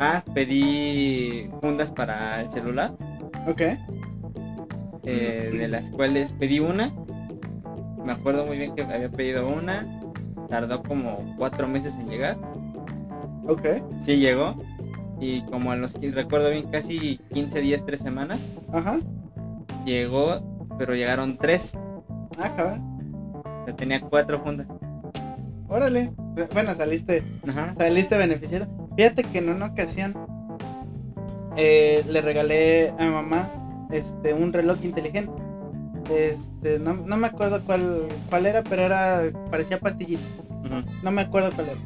Speaker 2: Ah, pedí fundas para el celular
Speaker 1: Ok.
Speaker 2: Eh, de las cuales pedí una. Me acuerdo muy bien que había pedido una. Tardó como cuatro meses en llegar.
Speaker 1: Ok.
Speaker 2: Sí llegó. Y como a los 15, recuerdo bien, casi 15 días, 3 semanas.
Speaker 1: Ajá.
Speaker 2: Llegó, pero llegaron tres.
Speaker 1: Ah, cabrón.
Speaker 2: O sea, tenía cuatro fundas.
Speaker 1: Órale. Bueno, saliste,
Speaker 2: Ajá.
Speaker 1: saliste beneficiado. Fíjate que en una ocasión eh, le regalé a mi mamá este, un reloj inteligente. Este, no, no me acuerdo cuál, cuál era, pero era parecía pastillita. No me acuerdo cuál era.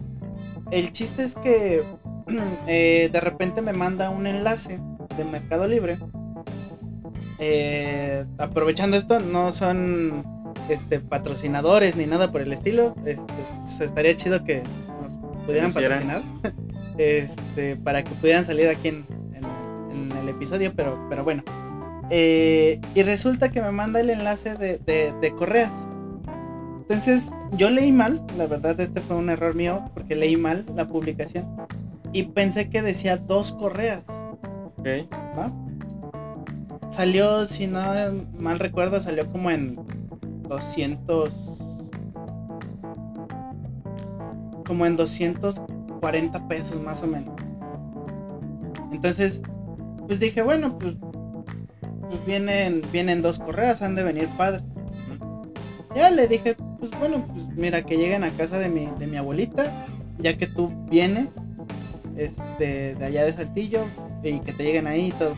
Speaker 1: El chiste es que eh, de repente me manda un enlace de Mercado Libre. Eh, aprovechando esto, no son este, patrocinadores ni nada por el estilo. Este, pues, estaría chido que nos pudieran patrocinar. Este, para que pudieran salir aquí en, en- en el episodio, pero, pero bueno. Eh, y resulta que me manda el enlace de, de- de correas. Entonces, yo leí mal, la verdad, este fue un error mío, porque leí mal la publicación. Y pensé que decía dos correas,
Speaker 2: Ok.
Speaker 1: ¿no? Salió, si no mal recuerdo, salió como en 200. Como en 240 pesos más o menos. Entonces, pues dije, bueno, pues, pues vienen, vienen dos correas, han de venir padre. Ya le dije, pues bueno, pues mira, que lleguen a casa de mi, de mi abuelita, ya que tú vienes este, de allá de Saltillo y que te lleguen ahí y todo.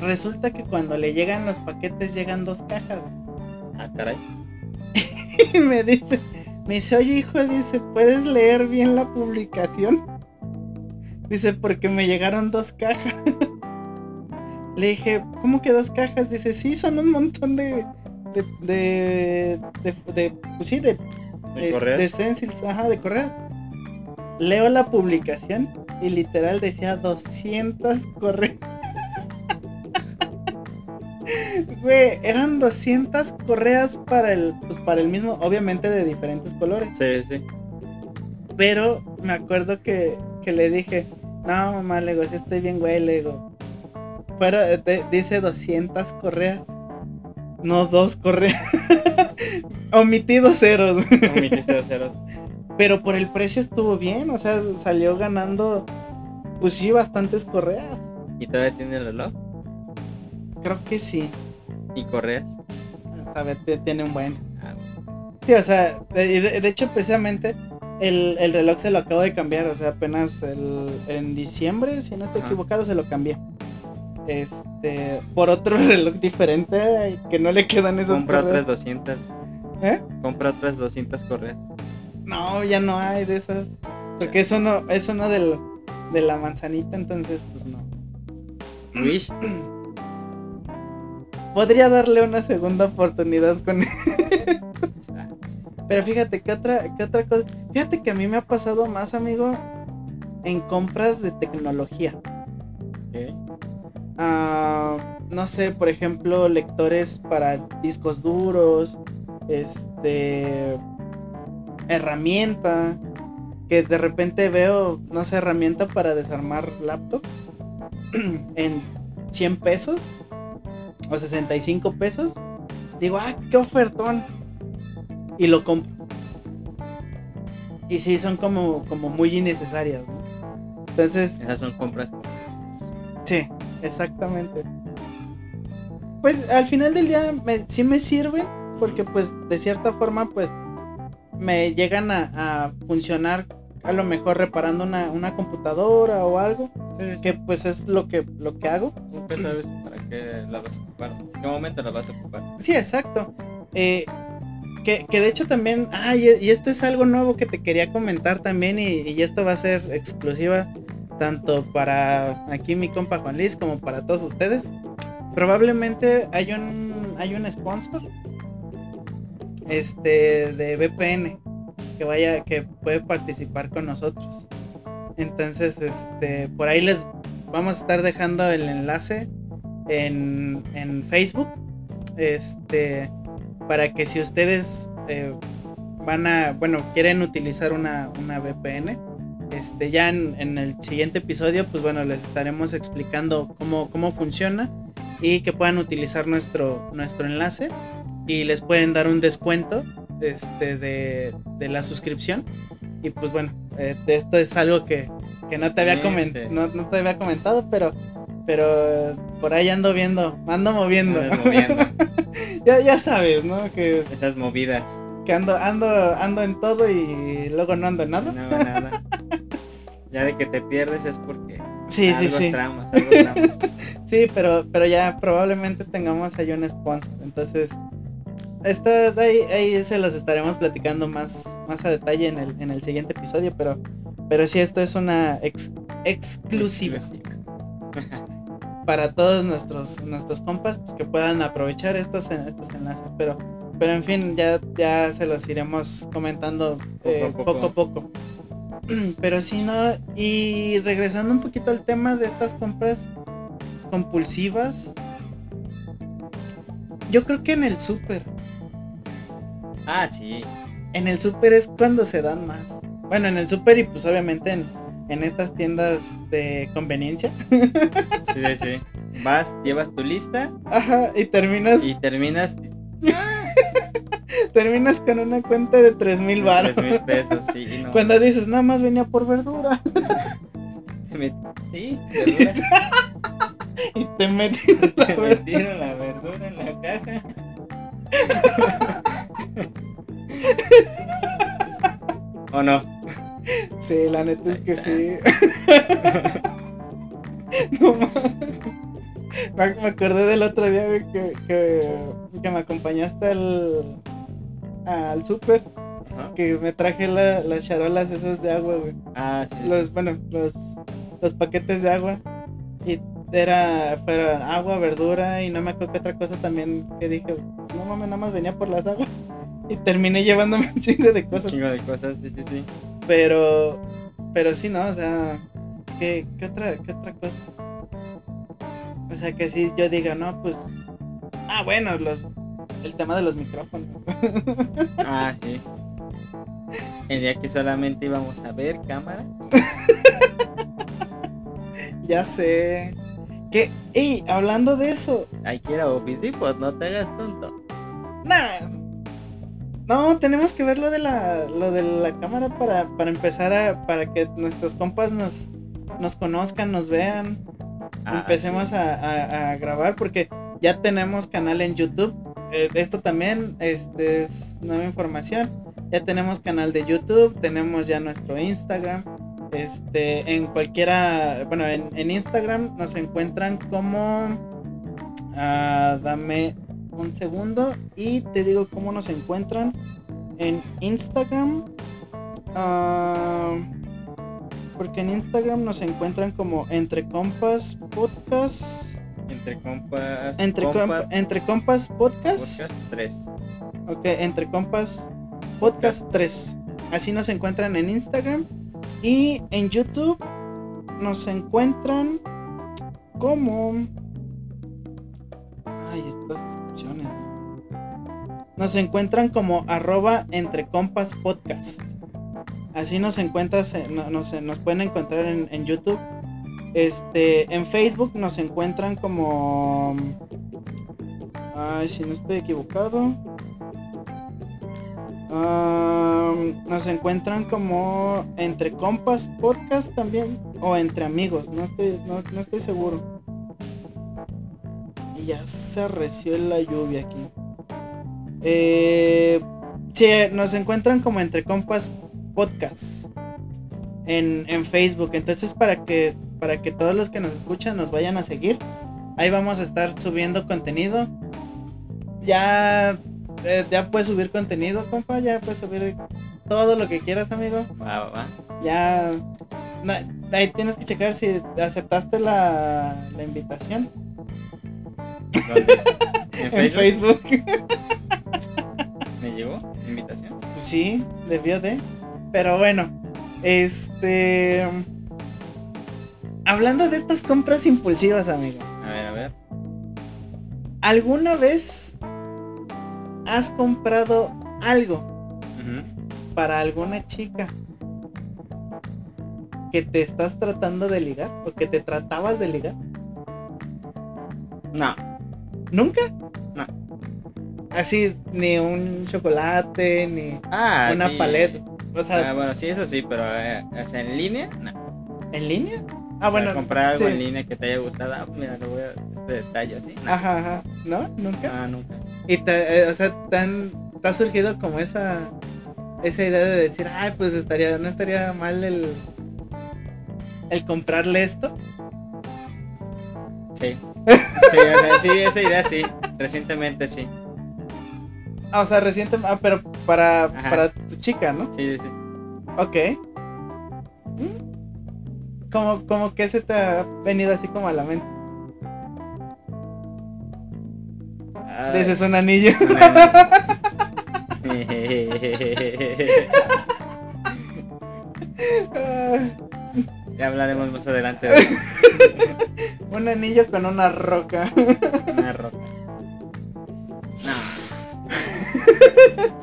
Speaker 1: Resulta que cuando le llegan los paquetes llegan dos cajas.
Speaker 2: Ah, caray.
Speaker 1: Y me dice, me dice, oye hijo, dice, ¿puedes leer bien la publicación? Dice, porque me llegaron dos cajas. Le dije, ¿cómo que dos cajas? Dice, sí, son un montón de... De, de, de, de- pues sí, de,
Speaker 2: ¿De correos?
Speaker 1: de stencils, ajá, de correos. Leo la publicación y literal decía 200 correos. Güey, eran 200 correas para el, pues, para el mismo, obviamente de diferentes colores.
Speaker 2: Sí, sí.
Speaker 1: Pero me acuerdo que, que le dije, no, mamá, le digo, si estoy bien, güey, le digo. Pero de- dice 200 correas. No, dos correas. Omitido ceros.
Speaker 2: Omitiste los ceros.
Speaker 1: Pero por el precio estuvo bien, o sea, salió ganando, pues sí, bastantes correas.
Speaker 2: ¿Y todavía tiene el reloj?
Speaker 1: Creo que sí.
Speaker 2: ¿Y correas?
Speaker 1: A ver, te- tiene un buen.
Speaker 2: Ah,
Speaker 1: Sí, o sea, de, de- de hecho, precisamente el, el reloj se lo acabo de cambiar, o sea, apenas el- en diciembre, si no estoy
Speaker 2: Ajá.
Speaker 1: equivocado, se lo cambié. Este, por otro reloj diferente que no le quedan esas
Speaker 2: Compra otras
Speaker 1: correas.
Speaker 2: 200.
Speaker 1: ¿Eh?
Speaker 2: Compra otras 200 correas.
Speaker 1: No, ya no hay de esas. Porque eso no, eso no del, de la manzanita, entonces, pues no.
Speaker 2: Wish.
Speaker 1: Podría darle una segunda oportunidad con. Pero fíjate, ¿qué otra, qué otra cosa? Fíjate que a mí me ha pasado más, amigo, en compras de tecnología. Ah, no sé, por ejemplo, lectores para discos duros, este, herramienta, que de repente veo, no sé, herramienta para desarmar laptop en 100 pesos o 65 pesos. Digo, ah, qué ofertón. Y lo compro. Y sí, son como, como muy innecesarias, ¿no? Entonces,
Speaker 2: Esas son compras por.
Speaker 1: Sí, exactamente. Pues al final del día me, sí me sirven porque pues de cierta forma pues me llegan a, a funcionar a lo mejor reparando una, una computadora o algo que pues es lo que lo que hago.
Speaker 2: Nunca sabes para qué la vas a ocupar. ¿En qué momento la vas a ocupar?
Speaker 1: Sí, exacto. Eh, que, que de hecho también, ah, y, y esto es algo nuevo que te quería comentar también y, y esto va a ser exclusiva tanto para aquí mi compa Juan Luis como para todos ustedes. Probablemente hay un hay un sponsor este de VPN que vaya que puede participar con nosotros. Entonces, este por ahí les vamos a estar dejando el enlace en, en Facebook. Este para que si ustedes eh, van a, bueno, quieren utilizar una, una VPN, este, ya en, en el siguiente episodio, pues bueno, les estaremos explicando cómo, cómo funciona y que puedan utilizar nuestro, nuestro enlace y les pueden dar un descuento este, de, de la suscripción. Y pues bueno, eh, esto es algo que, que no, te había coment-
Speaker 2: Excelente.
Speaker 1: no, no te había comentado, pero, pero eh, por ahí ando viendo, ando moviendo.
Speaker 2: Moviendo
Speaker 1: ya, ya sabes, ¿no? Que,
Speaker 2: esas movidas.
Speaker 1: que ando, ando, ando en todo y luego no ando en nada.
Speaker 2: No, nada. Ya de que te pierdes es porque
Speaker 1: Sí, sí,
Speaker 2: algo
Speaker 1: sí.
Speaker 2: algo tramas.
Speaker 1: Sí, pero, pero ya probablemente tengamos ahí un sponsor. Entonces, esta, ahí, ahí se los estaremos platicando más, más a detalle en el, en el siguiente episodio. Pero, pero sí, esto es una ex- exclusiva para todos nuestros, nuestros compas pues, que puedan aprovechar estos, en- estos enlaces. Pero, pero en fin, ya, ya se los iremos comentando eh,
Speaker 2: Poco a
Speaker 1: poco a poco. Pero sí, ¿no? Y regresando un poquito al tema de estas compras compulsivas. Yo creo que en el súper.
Speaker 2: Ah, sí.
Speaker 1: En el súper es cuando se dan más. Bueno, en el súper y pues obviamente en, en estas tiendas de conveniencia.
Speaker 2: Sí, sí, sí. Vas, llevas tu lista
Speaker 1: Ajá, y terminas,
Speaker 2: y terminas
Speaker 1: terminas con una cuenta de 3 mil baros.
Speaker 2: tres mil pesos, sí, no.
Speaker 1: Cuando dices, nada más venía por verdura.
Speaker 2: Sí, verdura.
Speaker 1: Y te metieron la
Speaker 2: Te
Speaker 1: verdura.
Speaker 2: metieron la verdura en la caja. ¿O no?
Speaker 1: Sí, la neta es que sí. no mames. Me, acordé del otro día que, que, que me acompañaste al, al súper. Que me traje la- las charolas esas de agua, güey.
Speaker 2: Ah, sí.
Speaker 1: Los, bueno, los, los paquetes de agua. Y era, fueron agua, verdura y no me acuerdo qué otra cosa también que dije, no mames, nada más venía por las aguas. Y terminé llevándome un chingo de
Speaker 2: Un
Speaker 1: cosas.
Speaker 2: chingo de cosas, sí, sí, sí.
Speaker 1: Pero, pero sí, ¿no? O sea, ¿qué, qué otra, qué otra cosa? O sea, que si yo diga, no, pues Ah, bueno, los, el tema de los micrófonos.
Speaker 2: Ah, sí. El día que solamente íbamos a ver cámaras.
Speaker 1: ya sé. Que, ey, hablando de eso.
Speaker 2: Hay que ir a Office Depot, no te hagas tonto.
Speaker 1: Nah. No, tenemos que ver lo de la, lo de la cámara para, para empezar a. para que nuestros compas nos, nos conozcan, nos vean.
Speaker 2: Ah,
Speaker 1: empecemos
Speaker 2: sí.
Speaker 1: a, a- a grabar porque ya tenemos canal en YouTube. Eh, esto también este, es nueva información. Ya tenemos canal de YouTube, tenemos ya nuestro Instagram. Este, en cualquiera, bueno, en, Instagram nos encuentran como... ah, dame un segundo y te digo cómo nos encuentran en Instagram. ah, porque en Instagram nos encuentran como Entre Compas Podcast.
Speaker 2: Entre compas.
Speaker 1: Entre,
Speaker 2: compas,
Speaker 1: compa- entre Compas Podcast.
Speaker 2: podcast 3.
Speaker 1: Ok, Entre Compas Podcast 3. Así nos encuentran en Instagram. Y en YouTube nos encuentran como. Ay, estas descripciones. Nos encuentran como arroba entre compas podcast. Así nos encuentras, no- nos, nos pueden encontrar en, en YouTube. Este, en Facebook nos encuentran como. Ay, si no estoy equivocado. Nos encuentran como entre compas podcast también o entre amigos, no estoy, no estoy seguro. Y ya se arreció la lluvia aquí. Eh, sí, nos encuentran como entre compas podcast en, en Facebook. Entonces para que para que todos los que nos escuchan nos vayan a seguir. Ahí vamos a estar subiendo contenido. Ya eh, ya puedes subir contenido, compa, ya puedes subir todo lo que quieras, amigo.
Speaker 2: Va, va, va.
Speaker 1: Ya na- ahí tienes que checar si aceptaste la, la invitación
Speaker 2: ¿Dónde? ¿En
Speaker 1: en
Speaker 2: Facebook? ¿Me llegó? ¿Invitación?
Speaker 1: Sí, debió de. Pero bueno, este hablando de estas compras impulsivas, amigo.
Speaker 2: A ver, a ver.
Speaker 1: ¿Alguna vez has comprado algo para alguna chica que te estás tratando de ligar o que te tratabas de ligar?
Speaker 2: No,
Speaker 1: ¿Nunca?
Speaker 2: No.
Speaker 1: Así, ni un chocolate, ni
Speaker 2: Ah,
Speaker 1: una
Speaker 2: sí.
Speaker 1: paleta. O sea,
Speaker 2: Ah, bueno, sí, eso sí, pero eh, o sea, en línea, no.
Speaker 1: ¿en línea? Ah,
Speaker 2: O sea,
Speaker 1: bueno.
Speaker 2: comprar algo
Speaker 1: sí.
Speaker 2: en línea que te haya gustado, ah, mira, le voy a este detalle así. No,
Speaker 1: Ajá, ajá. ¿No? ¿Nunca?
Speaker 2: Ah, nunca.
Speaker 1: Y te, eh, o sea, tan, te ha surgido como esa esa idea de decir, ay, pues estaría, no estaría mal el el comprarle esto.
Speaker 2: Sí. Sí, o sea, sí, esa idea sí. Recientemente sí.
Speaker 1: Ah, o sea, reciente, ah, pero para,
Speaker 2: Ajá.
Speaker 1: para tu chica, ¿no?
Speaker 2: Sí, sí, sí.
Speaker 1: Ok. Como, como que se te ha venido así como a la mente.
Speaker 2: Ay.
Speaker 1: Dices un anillo. Ah,
Speaker 2: ya hablaremos más adelante de
Speaker 1: un anillo con una roca.
Speaker 2: una roca. No.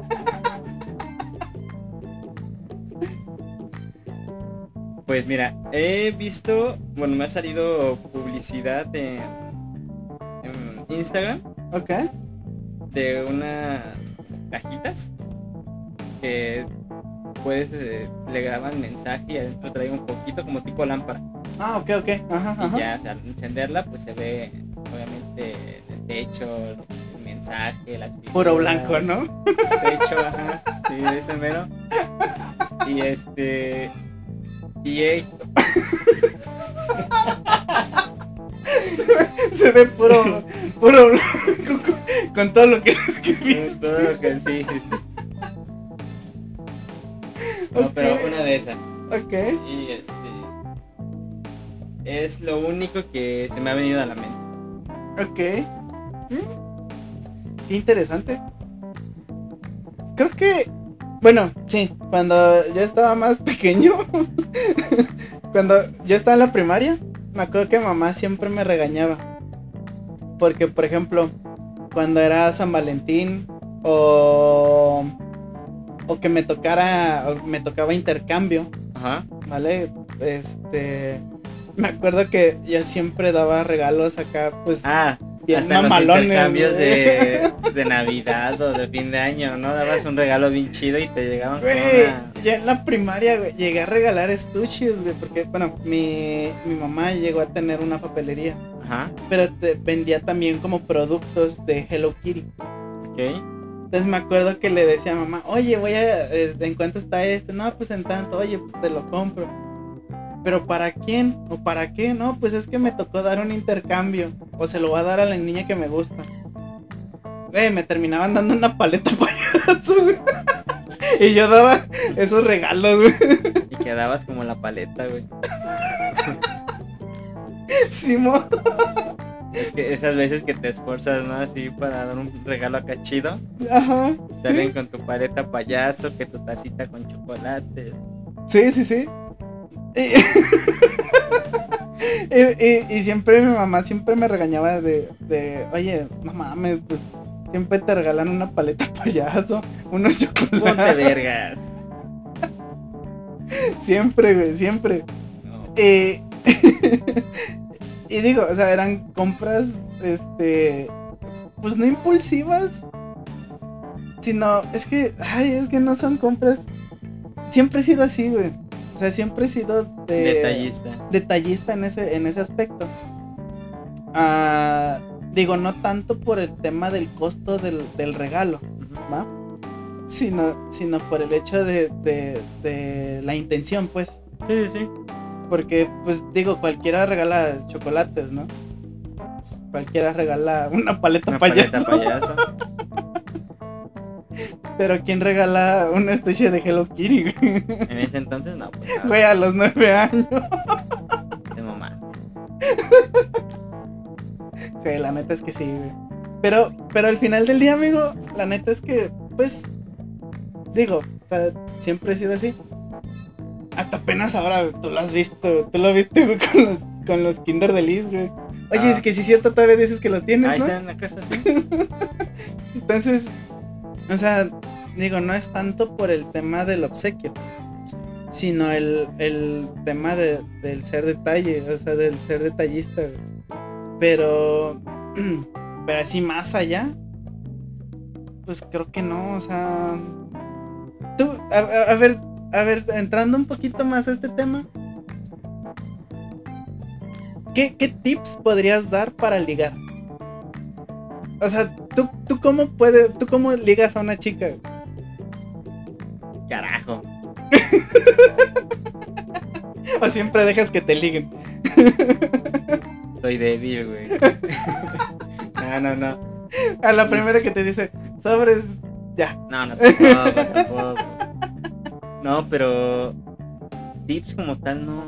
Speaker 2: Pues mira, he visto, bueno, me ha salido publicidad en, en Instagram
Speaker 1: Ok.
Speaker 2: de unas cajitas que puedes, eh, le graban mensaje y adentro trae un poquito como tipo lámpara.
Speaker 1: Ah, ok, ok. Ajá,
Speaker 2: Y
Speaker 1: ajá.
Speaker 2: ya, o sea, al encenderla, pues se ve obviamente el techo, el mensaje, las
Speaker 1: Puro blanco, ¿no?
Speaker 2: El techo, ajá, sí, ese mero. Y este. Y he-
Speaker 1: Se ve puro, puro blanco con, con todo lo que escribiste.
Speaker 2: todo lo que sí, sí, sí. No, pero una de esas.
Speaker 1: Ok.
Speaker 2: Y este. Es lo único que se me ha venido a la mente.
Speaker 1: Ok. Mm, Qué interesante. Creo que. Bueno, sí, cuando yo estaba más pequeño, cuando yo estaba en la primaria, me acuerdo que mamá siempre me regañaba. Porque, por ejemplo, cuando era San Valentín o o que me tocara o me tocaba intercambio,
Speaker 2: Ajá.
Speaker 1: ¿vale? Este me acuerdo que yo siempre daba regalos acá pues
Speaker 2: Ah,
Speaker 1: bien
Speaker 2: hasta en los
Speaker 1: mamalones.
Speaker 2: intercambios de, de Navidad o de fin de año, ¿no? Dabas un regalo bien chido y te llegaban con
Speaker 1: Güey,
Speaker 2: una...
Speaker 1: yo en la primaria, güey, llegué a regalar estuches, güey, porque, bueno, mi, mi mamá llegó a tener una papelería,
Speaker 2: Ajá,
Speaker 1: pero te vendía también como productos de Hello Kitty.
Speaker 2: ok.
Speaker 1: Entonces me acuerdo que le decía a mamá, oye, voy a, eh, ¿en cuánto está este? No, pues en tanto, oye, pues te lo compro. Pero ¿para quién? ¿O para qué? No, pues es que me tocó dar un intercambio. O se lo va a dar a la niña que me gusta. Güey, me terminaban dando una paleta payaso, güey. Y yo daba esos regalos, güey.
Speaker 2: Y quedabas como la paleta, güey.
Speaker 1: Simón.
Speaker 2: Es que esas veces que te esfuerzas, ¿no? Así para dar un regalo acá chido.
Speaker 1: Ajá.
Speaker 2: Salen
Speaker 1: Sí,
Speaker 2: con tu paleta payaso, que tu tacita con chocolates.
Speaker 1: sí, sí. sí. Y, y- siempre mi mamá siempre me regañaba de, de oye, no mames, pues siempre te regalan una paleta payaso, unos
Speaker 2: Ponte
Speaker 1: chocolates.
Speaker 2: vergas.
Speaker 1: Siempre, güey, siempre.
Speaker 2: No.
Speaker 1: Y digo, o sea, eran compras, este, pues no impulsivas, sino, es que, ay, es que no son compras. Siempre he sido así, güey. Sea, siempre he sido de,
Speaker 2: Detallista.
Speaker 1: detallista en ese, en ese aspecto. Ah, digo, no tanto por el tema del costo del, del regalo, ¿va? Sino, sino por el hecho de, de, de la intención, pues.
Speaker 2: Sí, sí, sí.
Speaker 1: Porque, pues digo, cualquiera regala chocolates, ¿no? Cualquiera regala una paleta
Speaker 2: Una
Speaker 1: payaso.
Speaker 2: paleta payaso.
Speaker 1: Pero ¿quién regala un estuche de Hello Kitty, güey?
Speaker 2: En ese entonces, no, pues
Speaker 1: Güey, a los nueve años.
Speaker 2: te mamaste.
Speaker 1: Sí, la neta es que sí, güey. Pero, pero al final del día, amigo, la neta es que, pues, digo, o sea, siempre he sido así. Hasta apenas ahora, tú lo has visto, tú lo viste, güey, con los, con los Kinder de Liz, güey. Oye,
Speaker 2: Ah.
Speaker 1: es que sí es cierto, todavía dices que los tienes,
Speaker 2: Ahí
Speaker 1: ¿no?
Speaker 2: está en la casa, sí.
Speaker 1: Entonces, o sea, digo, no es tanto por el tema del obsequio, sino el, el tema de- del ser detalle, o sea, del ser detallista. Pero, pero así más allá, pues creo que no, o sea, tú, a ver, a ver, entrando un poquito más a este tema. ¿Qué, qué tips podrías dar para ligar? O sea, ¿tú, tú cómo puedes, tú cómo ligas a una chica?
Speaker 2: Carajo.
Speaker 1: O siempre dejas que te liguen.
Speaker 2: Soy débil, güey. No, no, no.
Speaker 1: A la primera que te dice, sobres, ya.
Speaker 2: No, no, tampoco, tampoco. No, pero tips como tal no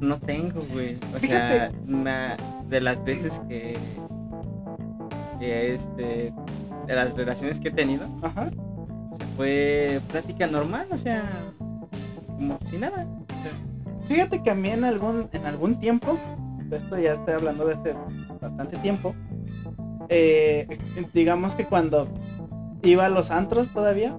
Speaker 2: no tengo, güey. O sea, de las veces que este de las relaciones que he tenido,
Speaker 1: Ajá.
Speaker 2: sea, fue plática normal, o sea, como si nada.
Speaker 1: Fíjate que a mí en algún, en algún tiempo, esto ya estoy hablando de hace bastante tiempo, eh, digamos que cuando iba a los antros todavía,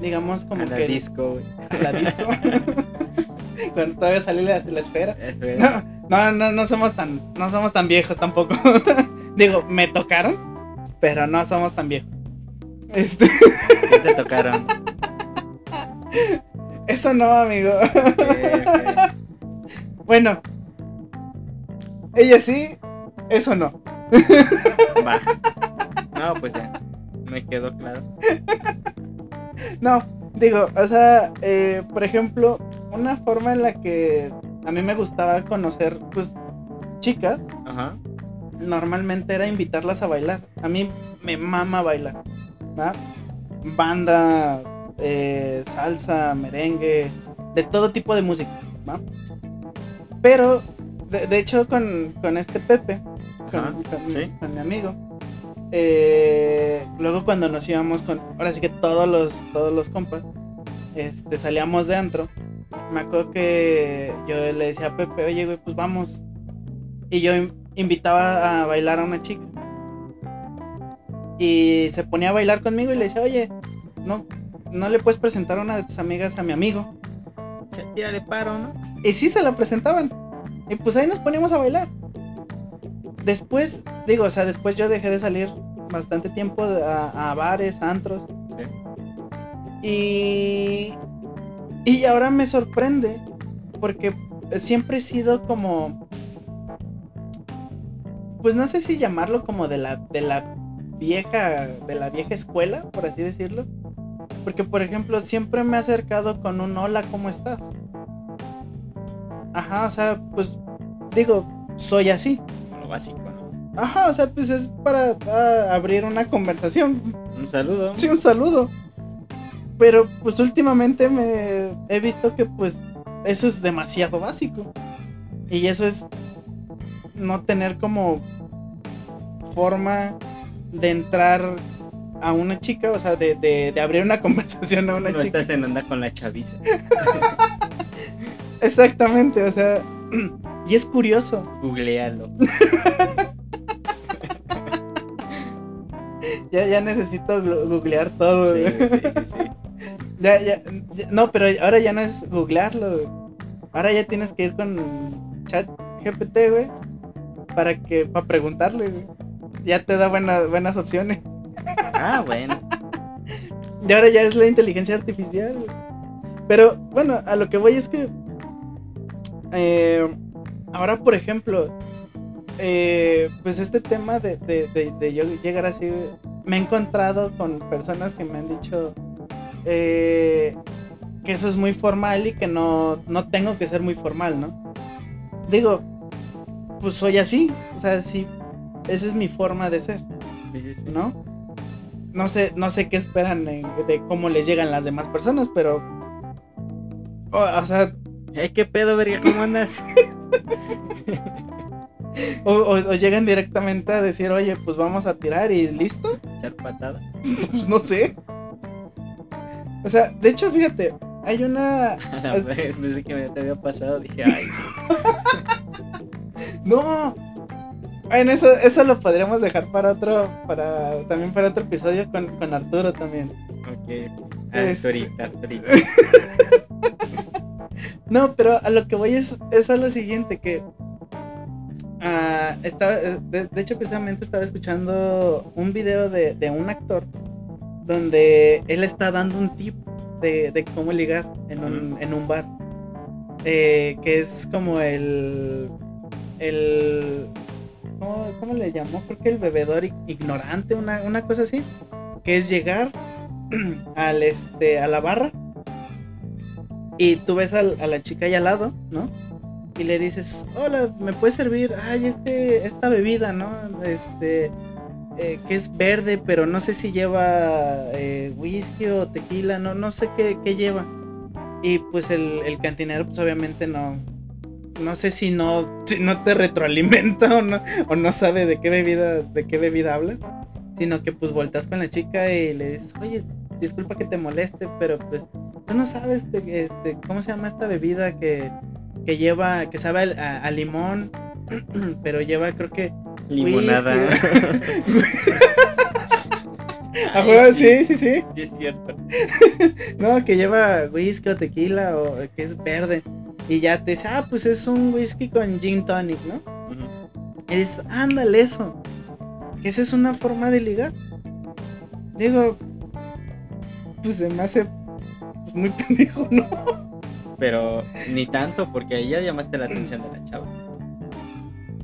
Speaker 1: digamos como
Speaker 2: a la
Speaker 1: que
Speaker 2: disco,
Speaker 1: a la disco, cuando todavía salí la, la esfera.
Speaker 2: Es.
Speaker 1: No, no, no, no somos tan, no somos tan viejos tampoco. Digo, me tocaron, pero no somos tan viejos. Este,
Speaker 2: ¿Qué te tocaron?
Speaker 1: eso no, amigo. Bueno, ella sí, eso no.
Speaker 2: Va. No, pues ya. Me quedó claro.
Speaker 1: No, digo, o sea, eh, por ejemplo, una forma en la que a mí me gustaba conocer, pues, chicas,
Speaker 2: Ajá.
Speaker 1: Normalmente era invitarlas a bailar. A mí me mama bailar. Banda, eh, salsa, merengue, de todo tipo de música. Pero, de, de hecho, con, con este Pepe, con,
Speaker 2: Ajá,
Speaker 1: con-
Speaker 2: sí.
Speaker 1: con mi amigo, eh, luego cuando nos íbamos con, ahora sí que todos los, todos los compas, este, salíamos de antro, me acuerdo que yo le decía a Pepe, oye, güey, pues vamos. Y yo invitaba a bailar a una chica. Y se ponía a bailar conmigo y le decía, oye, no, no le puedes presentar a una de tus amigas a mi amigo.
Speaker 2: Tírale paro, ¿no?
Speaker 1: Y sí se la presentaban. Y pues ahí nos poníamos a bailar. Después, digo, o sea, después yo dejé de salir bastante tiempo a, a bares, a antros.
Speaker 2: Sí.
Speaker 1: Y. Y ahora me sorprende. Porque siempre he sido como. Pues no sé si llamarlo como de la, de la vieja. De la vieja escuela, por así decirlo. Porque, por ejemplo, siempre me he acercado con un hola, ¿cómo estás? Ajá, o sea, pues digo, soy así.
Speaker 2: Lo básico, ¿no?
Speaker 1: Ajá, o sea, pues es para ah, abrir una conversación.
Speaker 2: Un saludo.
Speaker 1: Sí, un saludo. Pero pues últimamente me he visto que pues eso es demasiado básico. Y eso es no tener como forma de entrar a una chica, o sea, de, de- de abrir una conversación a una
Speaker 2: no
Speaker 1: chica.
Speaker 2: estás en onda con la chaviza.
Speaker 1: Exactamente, o sea, y es curioso.
Speaker 2: Googlealo.
Speaker 1: Ya, ya necesito googlear todo.
Speaker 2: Sí, sí, sí, sí.
Speaker 1: Ya, ya, ya- no, pero ahora ya no es googlearlo, güey. Ahora ya tienes que ir con chat GPT, güey, para que, para preguntarle, güey. Ya te da buenas, buenas opciones.
Speaker 2: Ah, bueno.
Speaker 1: Y ahora ya es la inteligencia artificial. Pero, bueno, a lo que voy es que. eh, ahora, por ejemplo. eh, pues este tema de, de- de- de yo llegar así. Me he encontrado con personas que me han dicho. eh, que eso es muy formal y que no, no tengo que ser muy formal, ¿no? Digo, pues soy así. O sea, sí. Esa es mi forma de ser. ¿no? No sé, no sé qué esperan de cómo les llegan las demás personas, pero. O, o sea,
Speaker 2: Ey, ¿qué pedo, verga? ¿Cómo andas?
Speaker 1: o, o- o llegan directamente a decir, oye, pues vamos a tirar y listo.
Speaker 2: Echar patada.
Speaker 1: Pues no sé. O sea, de hecho, fíjate, hay una.
Speaker 2: Pensé que me te había pasado. Dije, ay,
Speaker 1: ¡No! Bueno, eso, eso lo podríamos dejar para otro. Para. También para otro episodio con, con Arturo también.
Speaker 2: ok. Ah,
Speaker 1: Este.
Speaker 2: ahorita, ahorita.
Speaker 1: No, pero a lo que voy es, es a lo siguiente, que ah, estaba, eh, de, de hecho precisamente estaba escuchando un video de, de un actor donde él está dando un tip de, de cómo ligar en un, en un bar. Eh, que es como el... el ¿cómo, le llamó? Creo que el bebedor ig- ignorante, una, una cosa así. Que es llegar al este, a la barra y tú ves a la chica ahí al lado, ¿no? Y le dices, hola, ¿me puedes servir? Ay, este, esta bebida, ¿no? Este, eh, que es verde, pero no sé si lleva eh, whisky o tequila, no, no sé qué, qué lleva. Y pues el, el cantinero, pues obviamente no, no sé si no, si no te retroalimenta o no, o no sabe de qué bebida, de qué bebida habla, sino que pues volteas con la chica y le dices, oye, disculpa que te moleste, pero pues tú no sabes de, este, cómo se llama esta bebida que, que lleva, que sabe a, a limón, pero lleva creo que...
Speaker 2: Limonada.
Speaker 1: A juego, sí, sí, sí.
Speaker 2: Sí, es cierto.
Speaker 1: No, que lleva whisky o tequila o que es verde. Y ya te dice, ah, pues es un whisky con gin tonic, ¿no?
Speaker 2: Ujú.
Speaker 1: Y dices, ándale eso. Que esa es una forma de ligar. Digo, pues se me hace pues, muy pendejo, ¿no?
Speaker 2: Pero ni tanto, porque ahí ya llamaste la atención de la chava.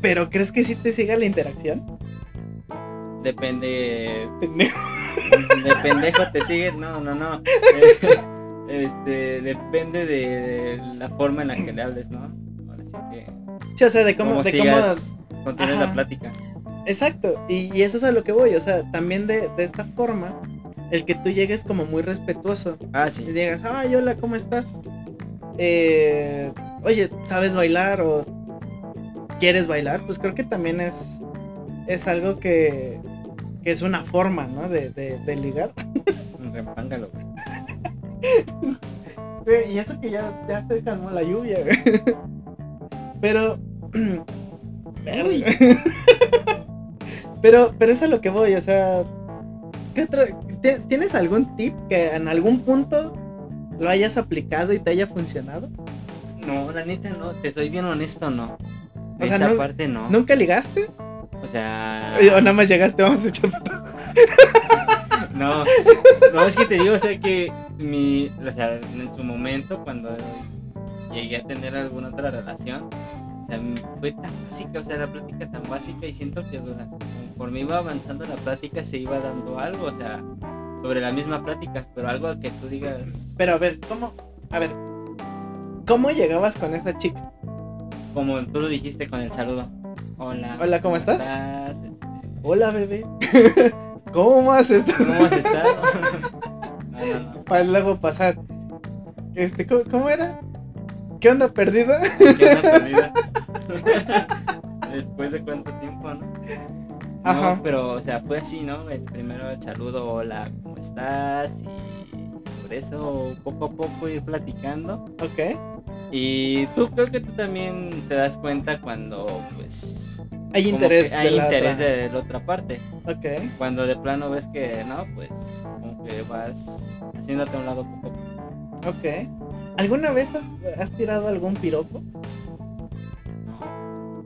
Speaker 1: Pero ¿crees que sí te siga la interacción?
Speaker 2: Depende.
Speaker 1: Pendejo.
Speaker 2: De pendejo te sigue. No, no, no. Este, depende de la forma en la que le hables, ¿no? Ahora sí que.
Speaker 1: Sí, o sea, de cómo,
Speaker 2: cómo
Speaker 1: de cómo
Speaker 2: sigas, continúes
Speaker 1: Ajá.
Speaker 2: la plática.
Speaker 1: Exacto, y, y eso es a lo que voy, o sea, también de, de esta forma, el que tú llegues como muy respetuoso
Speaker 2: Ah,
Speaker 1: y
Speaker 2: sí.
Speaker 1: digas, ay, hola, ¿cómo estás? Eh, oye, ¿sabes bailar o quieres bailar? Pues creo que también es, es algo que, que es una forma, ¿no? De, de, de ligar.
Speaker 2: Repángalo,
Speaker 1: Y eso que ya, ya se calmó la lluvia. Pero... Pero, pero es a lo que voy, o sea, ¿Qué otro? ti- ¿Tienes algún tip que en algún punto lo hayas aplicado y te haya funcionado?
Speaker 2: No, la neta no, te soy bien honesto, no.
Speaker 1: O sea,
Speaker 2: Esa
Speaker 1: no-
Speaker 2: parte no.
Speaker 1: ¿Nunca ligaste?
Speaker 2: O sea.
Speaker 1: ¿O nada más llegaste, vamos a echar?
Speaker 2: No, no, es que te digo, o sea, que mi. O sea, en su momento, cuando llegué a tener alguna otra relación, o sea, fue tan básica, o sea, la plática tan básica y siento que durante, conforme iba avanzando la plática se iba dando algo, o sea, sobre la misma plática, pero algo que tú digas.
Speaker 1: Pero a ver, ¿cómo? A ver, ¿cómo llegabas con esa chica?
Speaker 2: Como tú lo dijiste con el saludo. Hola.
Speaker 1: Hola, ¿cómo estás?
Speaker 2: Este,
Speaker 1: Hola, bebé. ¿Cómo has estado?
Speaker 2: ¿Cómo has estado? no, no, no.
Speaker 1: Para luego pasar. Este, ¿cómo, cómo era? ¿Qué onda perdida?
Speaker 2: ¿Qué onda perdida? Después de cuánto tiempo, ¿no?
Speaker 1: Ajá.
Speaker 2: No, pero, o sea, fue así, ¿no? El primero el saludo, hola, ¿cómo estás? Y sobre eso, poco a poco ir platicando.
Speaker 1: Ok.
Speaker 2: Y tú creo que tú también te das cuenta cuando, pues,
Speaker 1: Hay interés
Speaker 2: que hay
Speaker 1: de la
Speaker 2: interés
Speaker 1: otra.
Speaker 2: de la otra parte.
Speaker 1: Ok.
Speaker 2: Cuando de plano ves que no, pues, que vas haciéndote a un lado poco a poco.
Speaker 1: Ok. ¿Alguna vez has, has tirado algún piropo?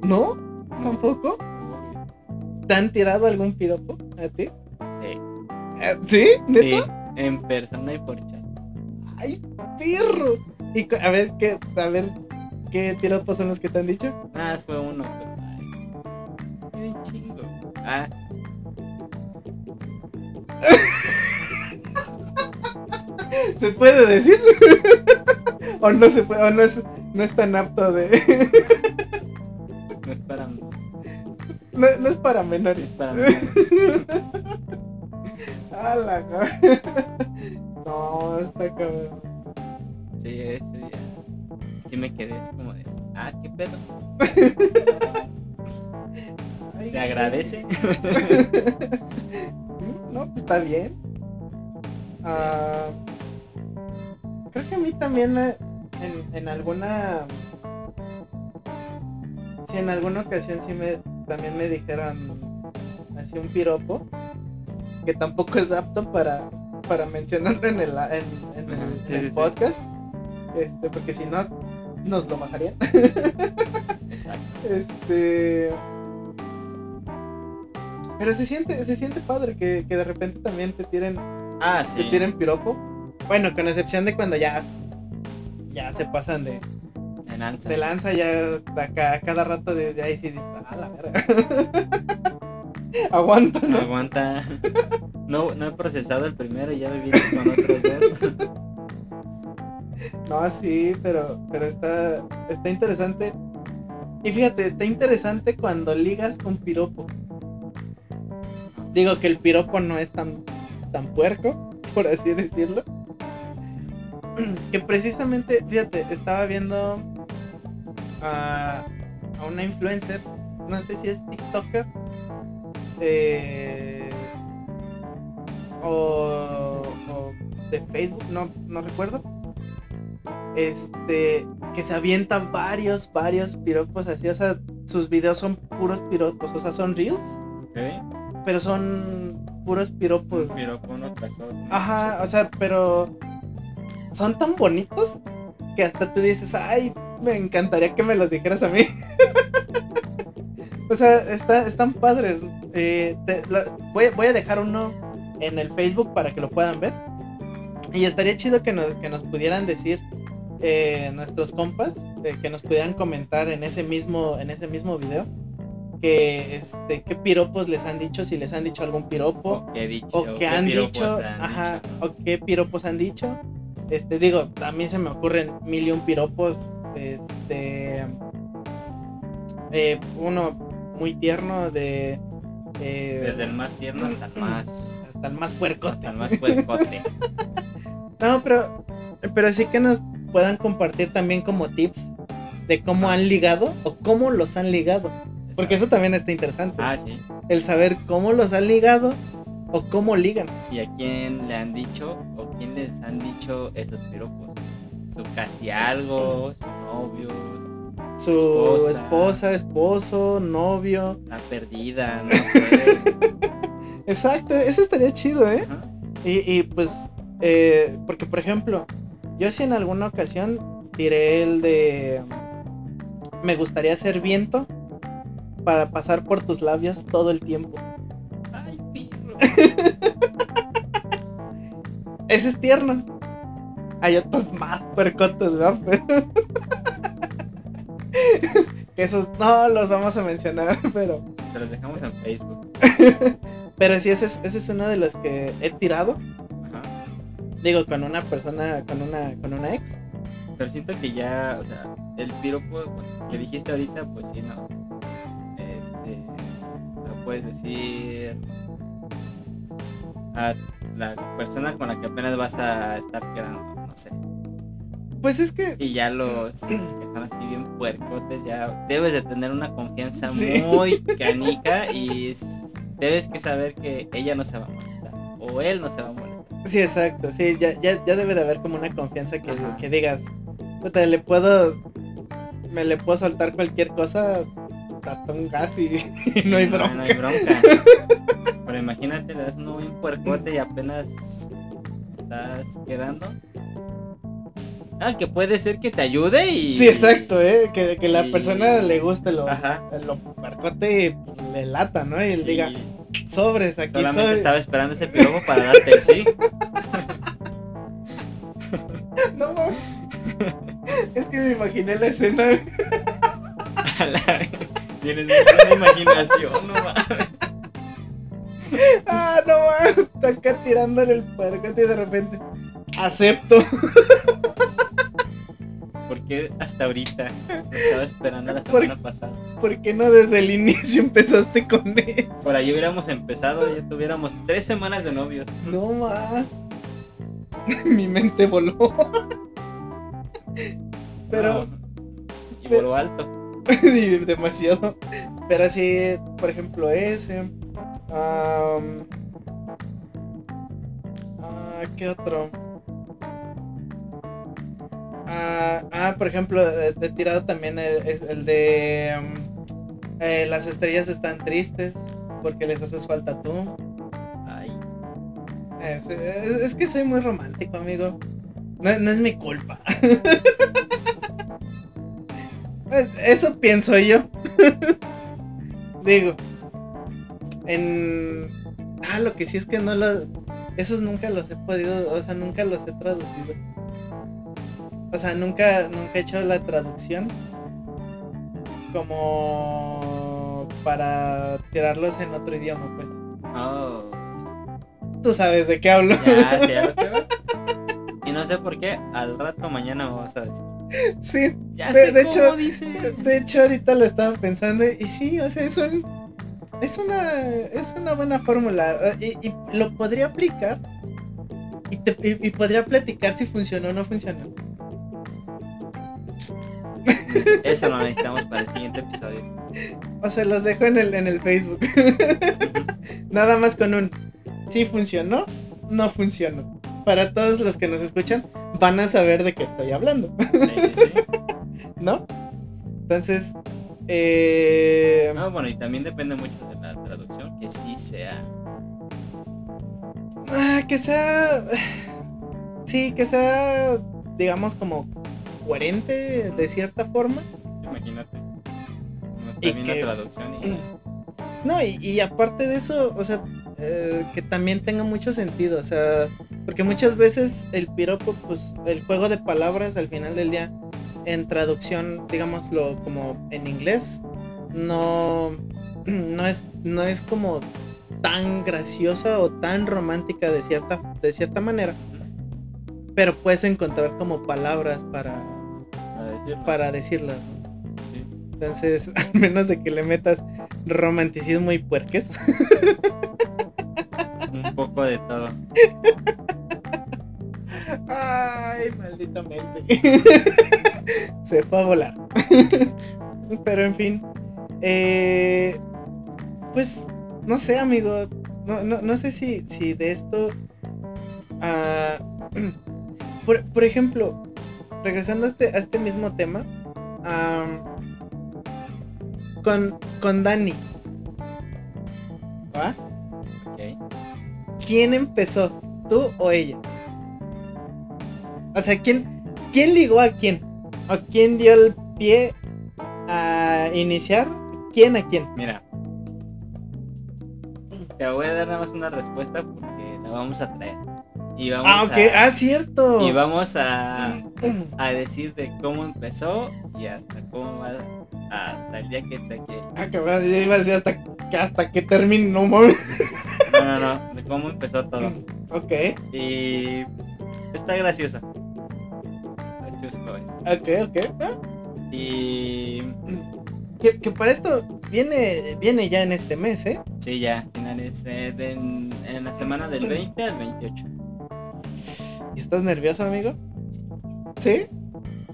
Speaker 2: No,
Speaker 1: ¿No? ¿Tampoco? ¿Te han tirado algún piropo a ti?
Speaker 2: Sí,
Speaker 1: Eh, ¿Sí? ¿Neta?
Speaker 2: sí, en persona y por chat.
Speaker 1: ¡Ay, perro! Y a ver, ¿qué, a ver, ¿qué piropos son los que te han dicho?
Speaker 2: Nada, fue uno, pero. Ay, qué chingo. Ah,
Speaker 1: ¿Se puede decir? ¿O no se puede? ¿O no es, no es tan apto de...
Speaker 2: no es para
Speaker 1: no, no es para
Speaker 2: es
Speaker 1: menores?
Speaker 2: para mí.
Speaker 1: ¡A la ca- No, está cabrón.
Speaker 2: Sí, ese día. Sí me quedé así como de. Ah, qué pedo.
Speaker 1: Ay,
Speaker 2: Se agradece.
Speaker 1: No, pues está bien. Ah, creo que a mí también eh, en, en alguna. Sí, en alguna ocasión sí me también me dijeron así un piropo que tampoco es apto para, para mencionarlo en el, en, en el,
Speaker 2: Ajá, sí,
Speaker 1: en el
Speaker 2: sí, sí.
Speaker 1: podcast. Este, porque si no, nos lo bajarían.
Speaker 2: Exacto.
Speaker 1: Este. Pero se siente, se siente padre que, que de repente también te tiren,
Speaker 2: Ah,
Speaker 1: te
Speaker 2: sí.
Speaker 1: tiren piropo. Bueno, con excepción de cuando ya. Ya se pasan de,
Speaker 2: De lanza.
Speaker 1: de lanza, ya a, ca- a cada rato de, de ahí sí dices, ah, la verga. Aguanta,
Speaker 2: aguanta. No, no he procesado el primero y ya me vienes con otros dos.
Speaker 1: No, sí, pero, pero está, está interesante. Y fíjate, está interesante cuando ligas con piropo. Digo que el piropo no es tan, tan puerco, por así decirlo. Que precisamente, fíjate, estaba viendo a, a una influencer, no sé si es TikToker, eh, o, o de Facebook, no, no recuerdo este que se avienta varios, varios piropos así, o sea, sus videos son puros piropos, o sea, son reels,
Speaker 2: Ok.
Speaker 1: pero son puros piropos.
Speaker 2: Tras otro.
Speaker 1: Ajá, o sea, pero son tan bonitos que hasta tú dices, ay, me encantaría que me los dijeras a mí. o sea, está, están padres. Eh, te- la- voy, voy a dejar uno en el Facebook para que lo puedan ver. Y estaría chido que nos, que nos pudieran decir eh, nuestros compas, eh, que nos pudieran comentar en ese mismo, en ese mismo video. Que este, qué piropos les han dicho, si les han dicho algún piropo
Speaker 2: O dicho.
Speaker 1: o han dicho,
Speaker 2: han
Speaker 1: ajá,
Speaker 2: dicho.
Speaker 1: o qué piropos han dicho. Este, digo, a mí se me ocurren mil y un piropos. Este, eh, uno muy tierno de. eh,
Speaker 2: Desde el más tierno hasta el más.
Speaker 1: hasta el más puerco.
Speaker 2: Hasta el más puercote.
Speaker 1: No, pero, pero sí que nos puedan compartir también como tips de cómo han ligado o cómo los han ligado. Porque eso también está interesante.
Speaker 2: Ah, sí.
Speaker 1: El saber cómo los han ligado o cómo ligan.
Speaker 2: ¿Y a quién le han dicho o quién les han dicho esos piropos? Su casi algo, su novio,
Speaker 1: Su
Speaker 2: Esposa.
Speaker 1: esposa, esposo, novio.
Speaker 2: la perdida, no sé.
Speaker 1: Exacto, eso estaría chido, ¿eh?
Speaker 2: Ajá.
Speaker 1: Y, y, pues, eh, porque por ejemplo, yo sí en alguna ocasión tiré el de... Me gustaría ser viento para pasar por tus labios todo el tiempo. Ese es tierno. Hay otros más puercotos, ¿verdad? Pero- que esos no los vamos a mencionar, pero...
Speaker 2: Se los dejamos en Facebook.
Speaker 1: Pero sí, ese es, ese es uno de los que he tirado.
Speaker 2: Ajá.
Speaker 1: Digo, con una persona, con una, con una ex.
Speaker 2: Pero siento que ya, o sea, el piropo que dijiste ahorita, pues sí, no. Este. Lo puedes decir. A la persona con la que apenas vas a estar quedando, no sé.
Speaker 1: Pues es que
Speaker 2: Y ya los que son así bien puercotes, ya debes de tener una confianza
Speaker 1: Sí.
Speaker 2: muy canija y debes que saber que ella no se va a molestar. O él no se va a molestar.
Speaker 1: Sí, exacto. Sí, ya, ya, ya debe de haber como una confianza que, que digas, puta, le puedo, me le puedo soltar cualquier cosa, hasta un gas y, y no hay bronca.
Speaker 2: No, hay bronca. Pero imagínate, le das uno bien puercote y apenas estás quedando. Ah, que puede ser que te ayude y.
Speaker 1: Sí, exacto, ¿eh? Que, que la
Speaker 2: y-
Speaker 1: persona le guste lo,
Speaker 2: Ajá.
Speaker 1: lo puercote y pues, le lata, ¿no? Y él
Speaker 2: Sí,
Speaker 1: diga, sobres, aquí
Speaker 2: solamente
Speaker 1: soy.
Speaker 2: estaba esperando ese piropo para darte el sí.
Speaker 1: No, mames. es que me imaginé la escena.
Speaker 2: Tienes mucha imaginación, no mames.
Speaker 1: Ah, no. Está acá tirándole el puercote y de repente, acepto.
Speaker 2: ¿Por qué hasta ahorita? Lo estaba esperando la semana pasada.
Speaker 1: ¿Por qué no desde el inicio empezaste con eso?
Speaker 2: Por ahí hubiéramos empezado, ya tuviéramos tres semanas de novios.
Speaker 1: No ma. Mi mente voló. Pero,
Speaker 2: No, Y
Speaker 1: pero-
Speaker 2: voló alto.
Speaker 1: demasiado. Pero sí, por ejemplo, ese. Am, ah, ¿Qué otro? Ah, ah, por ejemplo, he tirado también el, el de. eh, las estrellas están tristes porque les haces falta tú.
Speaker 2: Ay,
Speaker 1: Es, es- es que soy muy romántico, amigo. No, no es mi culpa. Pues, Eso pienso yo. Digo. En. Ah, lo que sí es que no lo. Esos nunca los he podido. O sea, nunca los he traducido. O sea, nunca, nunca he hecho la traducción. Como. Para tirarlos en otro idioma, pues.
Speaker 2: oh.
Speaker 1: Tú sabes de qué hablo.
Speaker 2: Ya sé a lo que vas. Y no sé por qué, al rato mañana me vas a decir.
Speaker 1: Sí,
Speaker 2: Ya
Speaker 1: De-
Speaker 2: sé
Speaker 1: de
Speaker 2: cómo
Speaker 1: hecho-
Speaker 2: dice.
Speaker 1: De hecho, ahorita lo estaba pensando y sí, o sea, es un, es una, es una buena fórmula eh, y, y lo podría aplicar y, te- y- y podría platicar si funcionó o no funcionó.
Speaker 2: Eso lo necesitamos para el siguiente episodio.
Speaker 1: O sea, los dejo en el, en el Facebook. Nada más con un, si funcionó, no funcionó. Para todos los que nos escuchan, van a saber de qué estoy hablando,
Speaker 2: Sí, sí, sí.
Speaker 1: ¿no? Entonces, eh,
Speaker 2: No, bueno, y también depende mucho de la traducción, que sí sea.
Speaker 1: Ah, que sea. Sí, que sea, digamos, como coherente de cierta forma.
Speaker 2: Imagínate. No está
Speaker 1: Y
Speaker 2: bien
Speaker 1: que-
Speaker 2: la traducción y.
Speaker 1: No, y, y aparte de eso, o sea, eh, que también tenga mucho sentido, o sea, porque muchas veces el piropo, pues, el juego de palabras al final del día, en traducción, digámoslo como en inglés, no, no es, no es como tan graciosa o tan romántica de cierta, de cierta manera, pero puedes encontrar como palabras para,
Speaker 2: decirlo.
Speaker 1: para decirlas. Entonces, al menos de que le metas romanticismo y puerques.
Speaker 2: Un poco de todo.
Speaker 1: Ay, maldita mente. Se fue a volar. Pero en fin. eh, pues, no sé, amigo. No, no, no sé si, si de esto. ah, por, por ejemplo, regresando a este, a este mismo tema. con, con Dani. ¿Va? ¿Quién empezó? ¿Tú o ella? O sea, ¿quién, quién ligó a quién? ¿O quién dio el pie a iniciar? ¿Quién a quién?
Speaker 2: Mira. Te voy a dar nada más una respuesta porque la vamos a traer. Y vamos
Speaker 1: Ah, ok.
Speaker 2: a,
Speaker 1: Ah, cierto.
Speaker 2: y vamos a, a decir de cómo empezó y hasta cómo va hasta el día que está aquí.
Speaker 1: Ah, cabrón, ya iba a decir hasta, que- hasta que termine, no mames.
Speaker 2: No, no, no, de cómo empezó todo.
Speaker 1: Ok,
Speaker 2: Y está gracioso. Chusco eso.
Speaker 1: ok, ok. Ah,
Speaker 2: Y
Speaker 1: Que, que para esto viene, viene ya en este mes, ¿eh?
Speaker 2: sí, ya, finales eh, de- en, en la semana del 20 al 28.
Speaker 1: ¿Y estás nervioso, amigo? ¿Sí?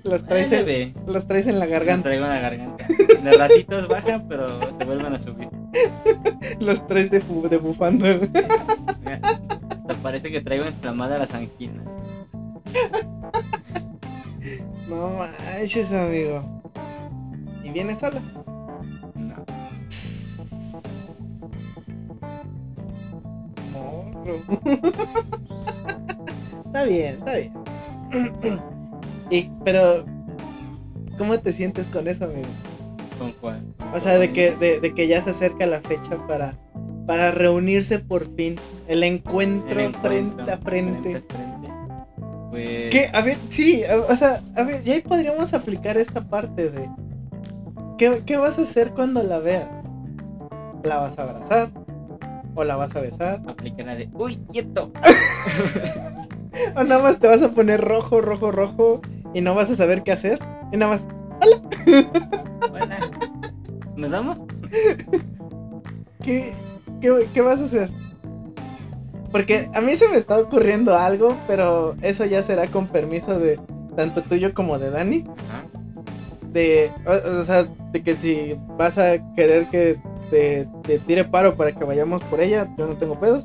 Speaker 1: Los traes,
Speaker 2: Eh,
Speaker 1: en, los traes en la
Speaker 2: los
Speaker 1: garganta.
Speaker 2: traigo en la garganta. De ratitos bajan, pero se vuelven a subir.
Speaker 1: Los traes de, bufando.
Speaker 2: Hasta parece que traigo inflamadas las anginas.
Speaker 1: No manches, amigo. ¿Y viene sola?
Speaker 2: No.
Speaker 1: Morro. está bien, está bien. y, pero, ¿cómo te sientes con eso, amigo?
Speaker 2: ¿Con cuál?
Speaker 1: O sea, de que, de, de que ya se acerca la fecha para, para reunirse por fin. El encuentro,
Speaker 2: El encuentro,
Speaker 1: frente a frente.
Speaker 2: frente a frente. Pues.
Speaker 1: Que, a ver, sí, o sea, a ver, ya ahí podríamos aplicar esta parte de. ¿qué, ¿Qué vas a hacer cuando la veas? ¿La vas a abrazar? ¿O la vas a besar?
Speaker 2: Aplicar la de. ¡Uy, quieto!
Speaker 1: ¿O nada más te vas a poner rojo, rojo, rojo y no vas a saber qué hacer? Y nada más,
Speaker 2: Buena. ¿Nos vamos?
Speaker 1: ¿qué, qué, qué vas a hacer? Porque a mí se me está ocurriendo algo, pero eso ya será con permiso de tanto tuyo como de Dani.
Speaker 2: Ajá.
Speaker 1: de, o, o sea, de que si vas a querer que te, te tire paro para que vayamos por ella, yo no tengo pedos.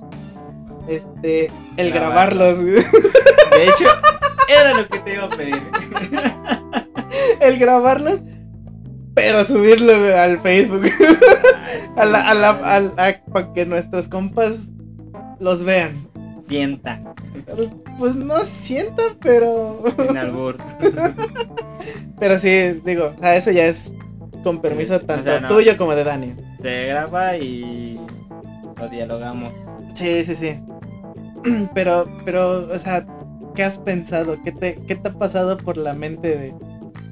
Speaker 1: Este, el
Speaker 2: Grabarlo.
Speaker 1: grabarlos,
Speaker 2: De hecho, era lo que te iba a pedir.
Speaker 1: el grabarlos, pero subirlo al Facebook, a la, a la, para que nuestros compas los vean.
Speaker 2: Sienta.
Speaker 1: Pues no sientan, pero,
Speaker 2: Sin albur.
Speaker 1: pero sí, digo, o sea, eso ya es con permiso
Speaker 2: Sí, o
Speaker 1: tanto
Speaker 2: sea, no.
Speaker 1: tuyo como de Dani.
Speaker 2: Se graba y lo dialogamos.
Speaker 1: Sí, sí, sí. Pero, pero, o sea, ¿qué has pensado? ¿Qué te, qué te ha pasado por la mente de,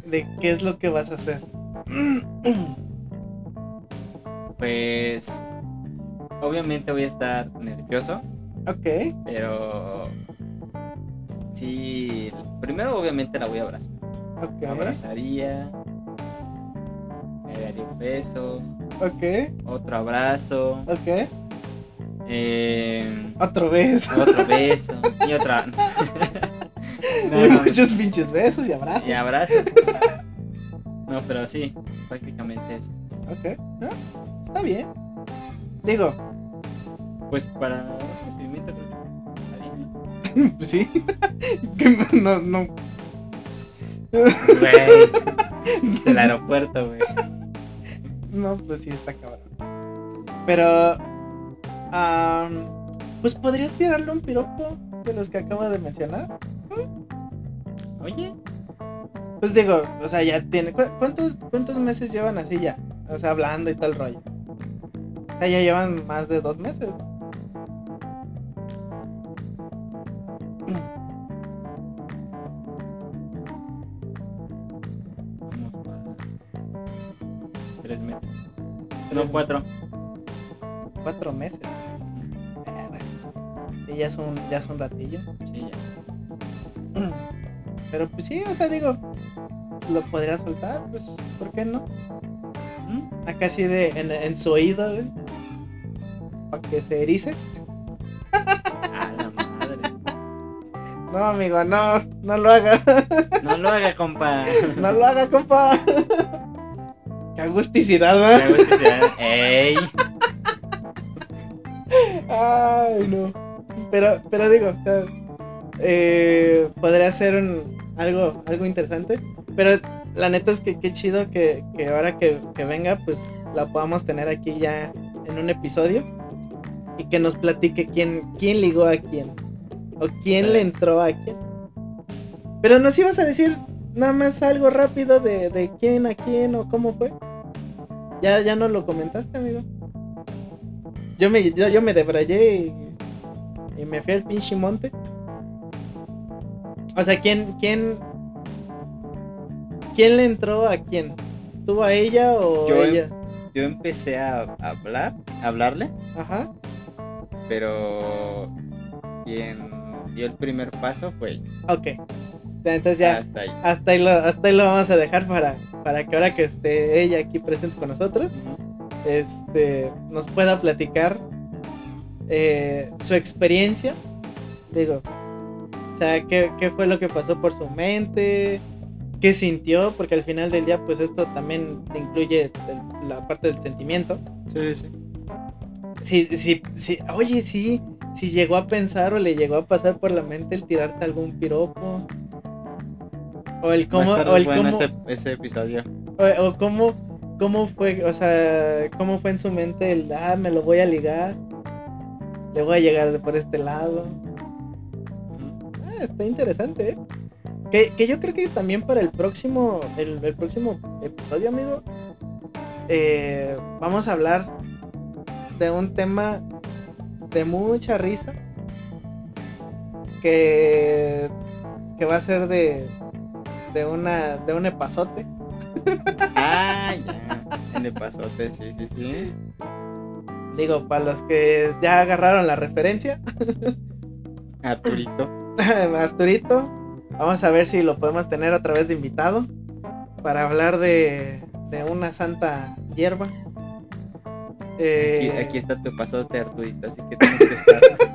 Speaker 1: de qué es lo que vas a hacer?
Speaker 2: Pues. Obviamente voy a estar nervioso,
Speaker 1: ok,
Speaker 2: pero. Sí. Primero, obviamente, la voy a abrazar.
Speaker 1: ok,
Speaker 2: La abrazaría. Me daría un beso.
Speaker 1: ok,
Speaker 2: Otro abrazo.
Speaker 1: ok.
Speaker 2: eh,
Speaker 1: Otro vez.
Speaker 2: otro beso. Y otra. No,
Speaker 1: y muchos pinches besos y abrazos.
Speaker 2: y abrazos. No, pero sí, prácticamente eso.
Speaker 1: Ok, ¿no? está bien. Digo,
Speaker 2: Pues para recibimiento
Speaker 1: pues sí. Que no, no.
Speaker 2: Güey. Es el aeropuerto, güey.
Speaker 1: No, pues sí, está cabrón. Pero. am, pues podrías tirarle un piropo de los que acabo de mencionar.
Speaker 2: Oye,
Speaker 1: Pues digo, o sea, ya tiene. ¿cu- ¿Cuántos, cuántos meses llevan así ya? O sea, hablando y tal rollo. O sea, ya llevan más de dos meses. ¿no?
Speaker 2: No, cuatro.
Speaker 1: Cuatro meses. Verga. Sí, ya es un, ya es un ratillo.
Speaker 2: Sí, ya.
Speaker 1: Pero pues sí, o sea, digo, lo podría soltar, pues, ¿por qué no?
Speaker 2: ¿Mm?
Speaker 1: Acá así de en, en su oído, güey. Para que se erice.
Speaker 2: A la madre.
Speaker 1: No, amigo, no, no lo haga.
Speaker 2: No lo haga, compa.
Speaker 1: No lo haga, compa. Agusticidad, ¿verdad?
Speaker 2: Ey.
Speaker 1: Ay, no. Pero, pero digo, o sea, eh, podría ser un, algo, algo interesante. Pero la neta es que qué chido que, que ahora que, que venga, pues la podamos tener aquí ya en un episodio. y que nos platique quién, quién ligó a quién. O quién le entró a quién. Pero nos ibas a decir nada más algo rápido de, de quién a quién o cómo fue. Ya, ya no lo comentaste, amigo. Yo me, yo, yo me debrayé y, y me fui al pinche monte. O sea, ¿quién, quién, quién le entró a quién? ¿Tú a ella o
Speaker 2: Yo em-
Speaker 1: ella?
Speaker 2: Yo empecé a hablar, a hablarle,
Speaker 1: Ajá.
Speaker 2: pero quien dio el primer paso fue ella.
Speaker 1: Ok. Entonces ya,
Speaker 2: Hasta ahí.
Speaker 1: hasta ahí, lo, hasta ahí lo vamos a dejar para, para que ahora que esté ella aquí presente con nosotros, este, nos pueda platicar eh, su experiencia. Digo, o sea, ¿qué, qué fue lo que pasó por su mente, qué sintió, porque al final del día, pues esto también incluye el- la parte del sentimiento.
Speaker 2: Sí, sí.
Speaker 1: Si, si, si, oye, sí, si llegó a pensar o le llegó a pasar por la mente el tirarte algún piropo. O el cómo,
Speaker 2: Va a estar
Speaker 1: o el
Speaker 2: bueno
Speaker 1: cómo,
Speaker 2: ese, ese episodio.
Speaker 1: o, o cómo, cómo fue, o sea, cómo fue en su mente el, ah, me lo voy a ligar, le voy a llegar de por este lado. Ah, está interesante, ¿eh? Que, que yo creo que también para el próximo, el, el próximo episodio, amigo, eh, vamos a hablar de un tema de mucha risa que, que va a ser de, de una de un epazote.
Speaker 2: Ah, ya. En el pasote, sí, sí, sí.
Speaker 1: Digo, para los que ya agarraron la referencia,
Speaker 2: Arturito.
Speaker 1: Arturito, vamos a ver si lo podemos tener otra vez de invitado para hablar de, de una santa hierba.
Speaker 2: Aquí,
Speaker 1: Eh,
Speaker 2: aquí está tu pasote, Arturito, así que tienes que estar.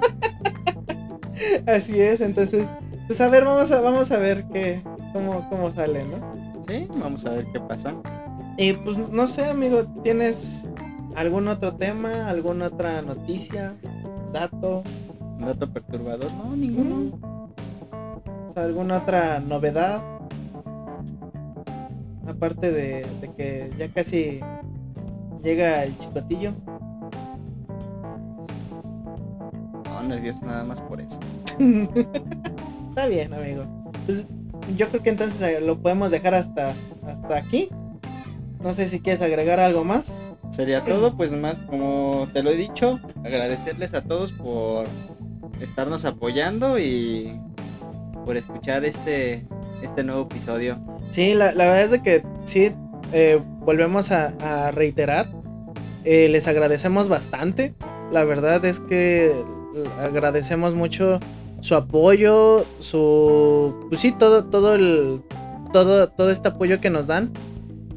Speaker 1: Así es, entonces, pues a ver, vamos a, vamos a ver qué, cómo, cómo sale, ¿no?
Speaker 2: Sí, vamos a ver qué pasa.
Speaker 1: Y pues no sé, amigo, ¿tienes algún otro tema, alguna otra noticia, dato,
Speaker 2: ¿Un dato perturbador? No, ninguno.
Speaker 1: alguna otra novedad? Aparte de, de que ya casi llega el chicotillo.
Speaker 2: No, nervioso nada más por eso.
Speaker 1: Está bien, amigo. Pues yo creo que entonces eh, lo podemos dejar hasta, hasta aquí. No sé si quieres agregar algo más.
Speaker 2: Sería todo, pues más como te lo he dicho, agradecerles a todos por estarnos apoyando y por escuchar este, este nuevo episodio.
Speaker 1: Sí, la, la verdad es de que sí, eh, volvemos a, a reiterar. Eh, les agradecemos bastante. La verdad es que agradecemos mucho su apoyo, su. Pues sí, todo, todo el. Todo, todo este apoyo que nos dan.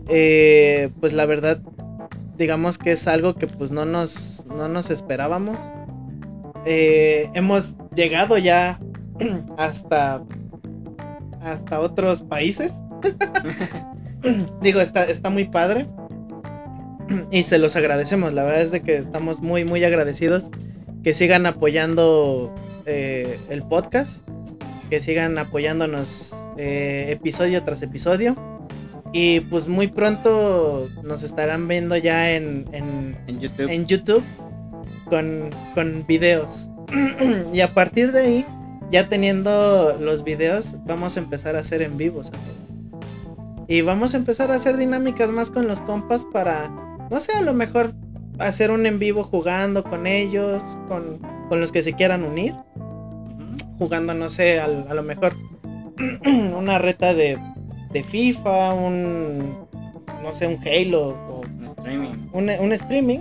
Speaker 1: Eh, pues la verdad, digamos que es algo que pues no nos, no nos esperábamos. Eh, hemos llegado ya hasta. hasta otros países. Digo, está, está muy padre. Y se los agradecemos. La verdad es de que estamos muy, muy agradecidos. Que sigan apoyando eh, el podcast. Que sigan apoyándonos eh, episodio tras episodio. Y pues muy pronto nos estarán viendo ya en, en,
Speaker 2: En YouTube.
Speaker 1: en YouTube con, con videos. y a partir de ahí, ya teniendo los videos, vamos a empezar a hacer en vivos. Y vamos a empezar a hacer dinámicas más con los compas para, no sé, a lo mejor hacer un en vivo jugando con ellos, con, con los que se quieran unir. Jugando, no sé, al- a, lo mejor una reta de, de FIFA, un, no sé, un Halo o
Speaker 2: En streaming.
Speaker 1: un, un streaming.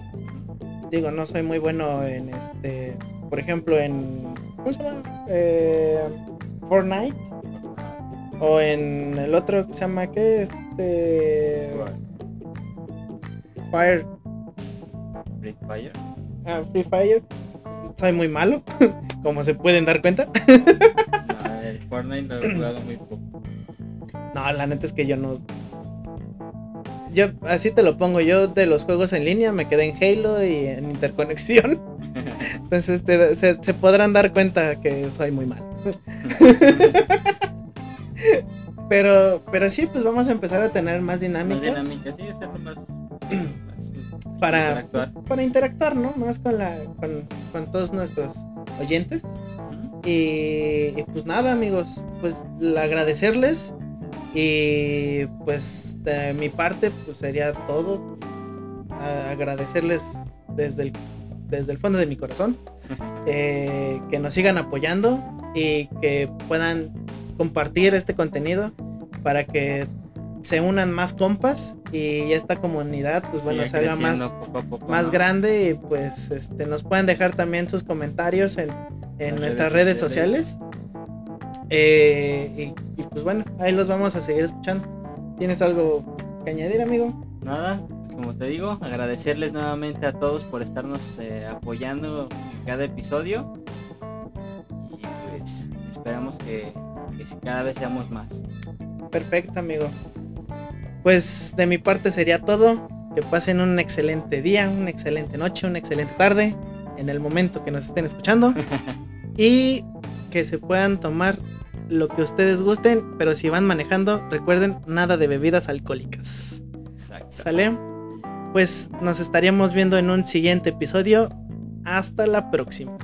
Speaker 1: Digo, no soy muy bueno en este. Por ejemplo, en. ¿Cómo se llama? Eh, Fortnite. O en el otro que se llama. ¿Qué? Este. Fire.
Speaker 2: Free Fire.
Speaker 1: ah, Free Fire. Soy muy malo. Como se pueden dar cuenta.
Speaker 2: No, el Fortnite lo he jugado muy poco.
Speaker 1: No, la neta es que yo no. Yo, así te lo pongo. Yo de los juegos en línea me quedé en Halo y en interconexión. Entonces te- se, se podrán dar cuenta que soy muy mal. pero, pero sí, pues vamos a empezar a tener más
Speaker 2: Más
Speaker 1: dinámicas.
Speaker 2: dinámica, sí, más
Speaker 1: para,
Speaker 2: Interactuar.
Speaker 1: pues, para interactuar, ¿no? Más con, la, con, con todos nuestros oyentes. Y, y pues nada, amigos, pues agradecerles. Y pues de mi parte, pues sería todo. A- agradecerles desde el, desde el fondo de mi corazón. eh, que nos sigan apoyando y que puedan compartir este contenido para que se unan más compas y esta comunidad, pues bueno, se haga más,
Speaker 2: poco poco,
Speaker 1: más
Speaker 2: ¿no?
Speaker 1: grande y pues este, nos pueden dejar también sus comentarios en, en nuestras
Speaker 2: redes
Speaker 1: redes
Speaker 2: sociales.
Speaker 1: Eh, y, y, pues bueno, ahí los vamos a seguir escuchando. ¿Tienes algo que añadir, amigo?
Speaker 2: Nada, como te digo, agradecerles nuevamente a todos por estarnos eh, apoyando en cada episodio. Y pues esperamos que, que cada vez seamos más.
Speaker 1: Perfecto, amigo. Pues de mi parte sería todo. Que pasen un excelente día, una excelente noche, una excelente tarde en el momento que nos estén escuchando. y que se puedan tomar lo que ustedes gusten, pero si van manejando, recuerden nada de bebidas alcohólicas.
Speaker 2: Exacto.
Speaker 1: ¿Sale? Pues nos estaríamos viendo en un siguiente episodio. Hasta la próxima.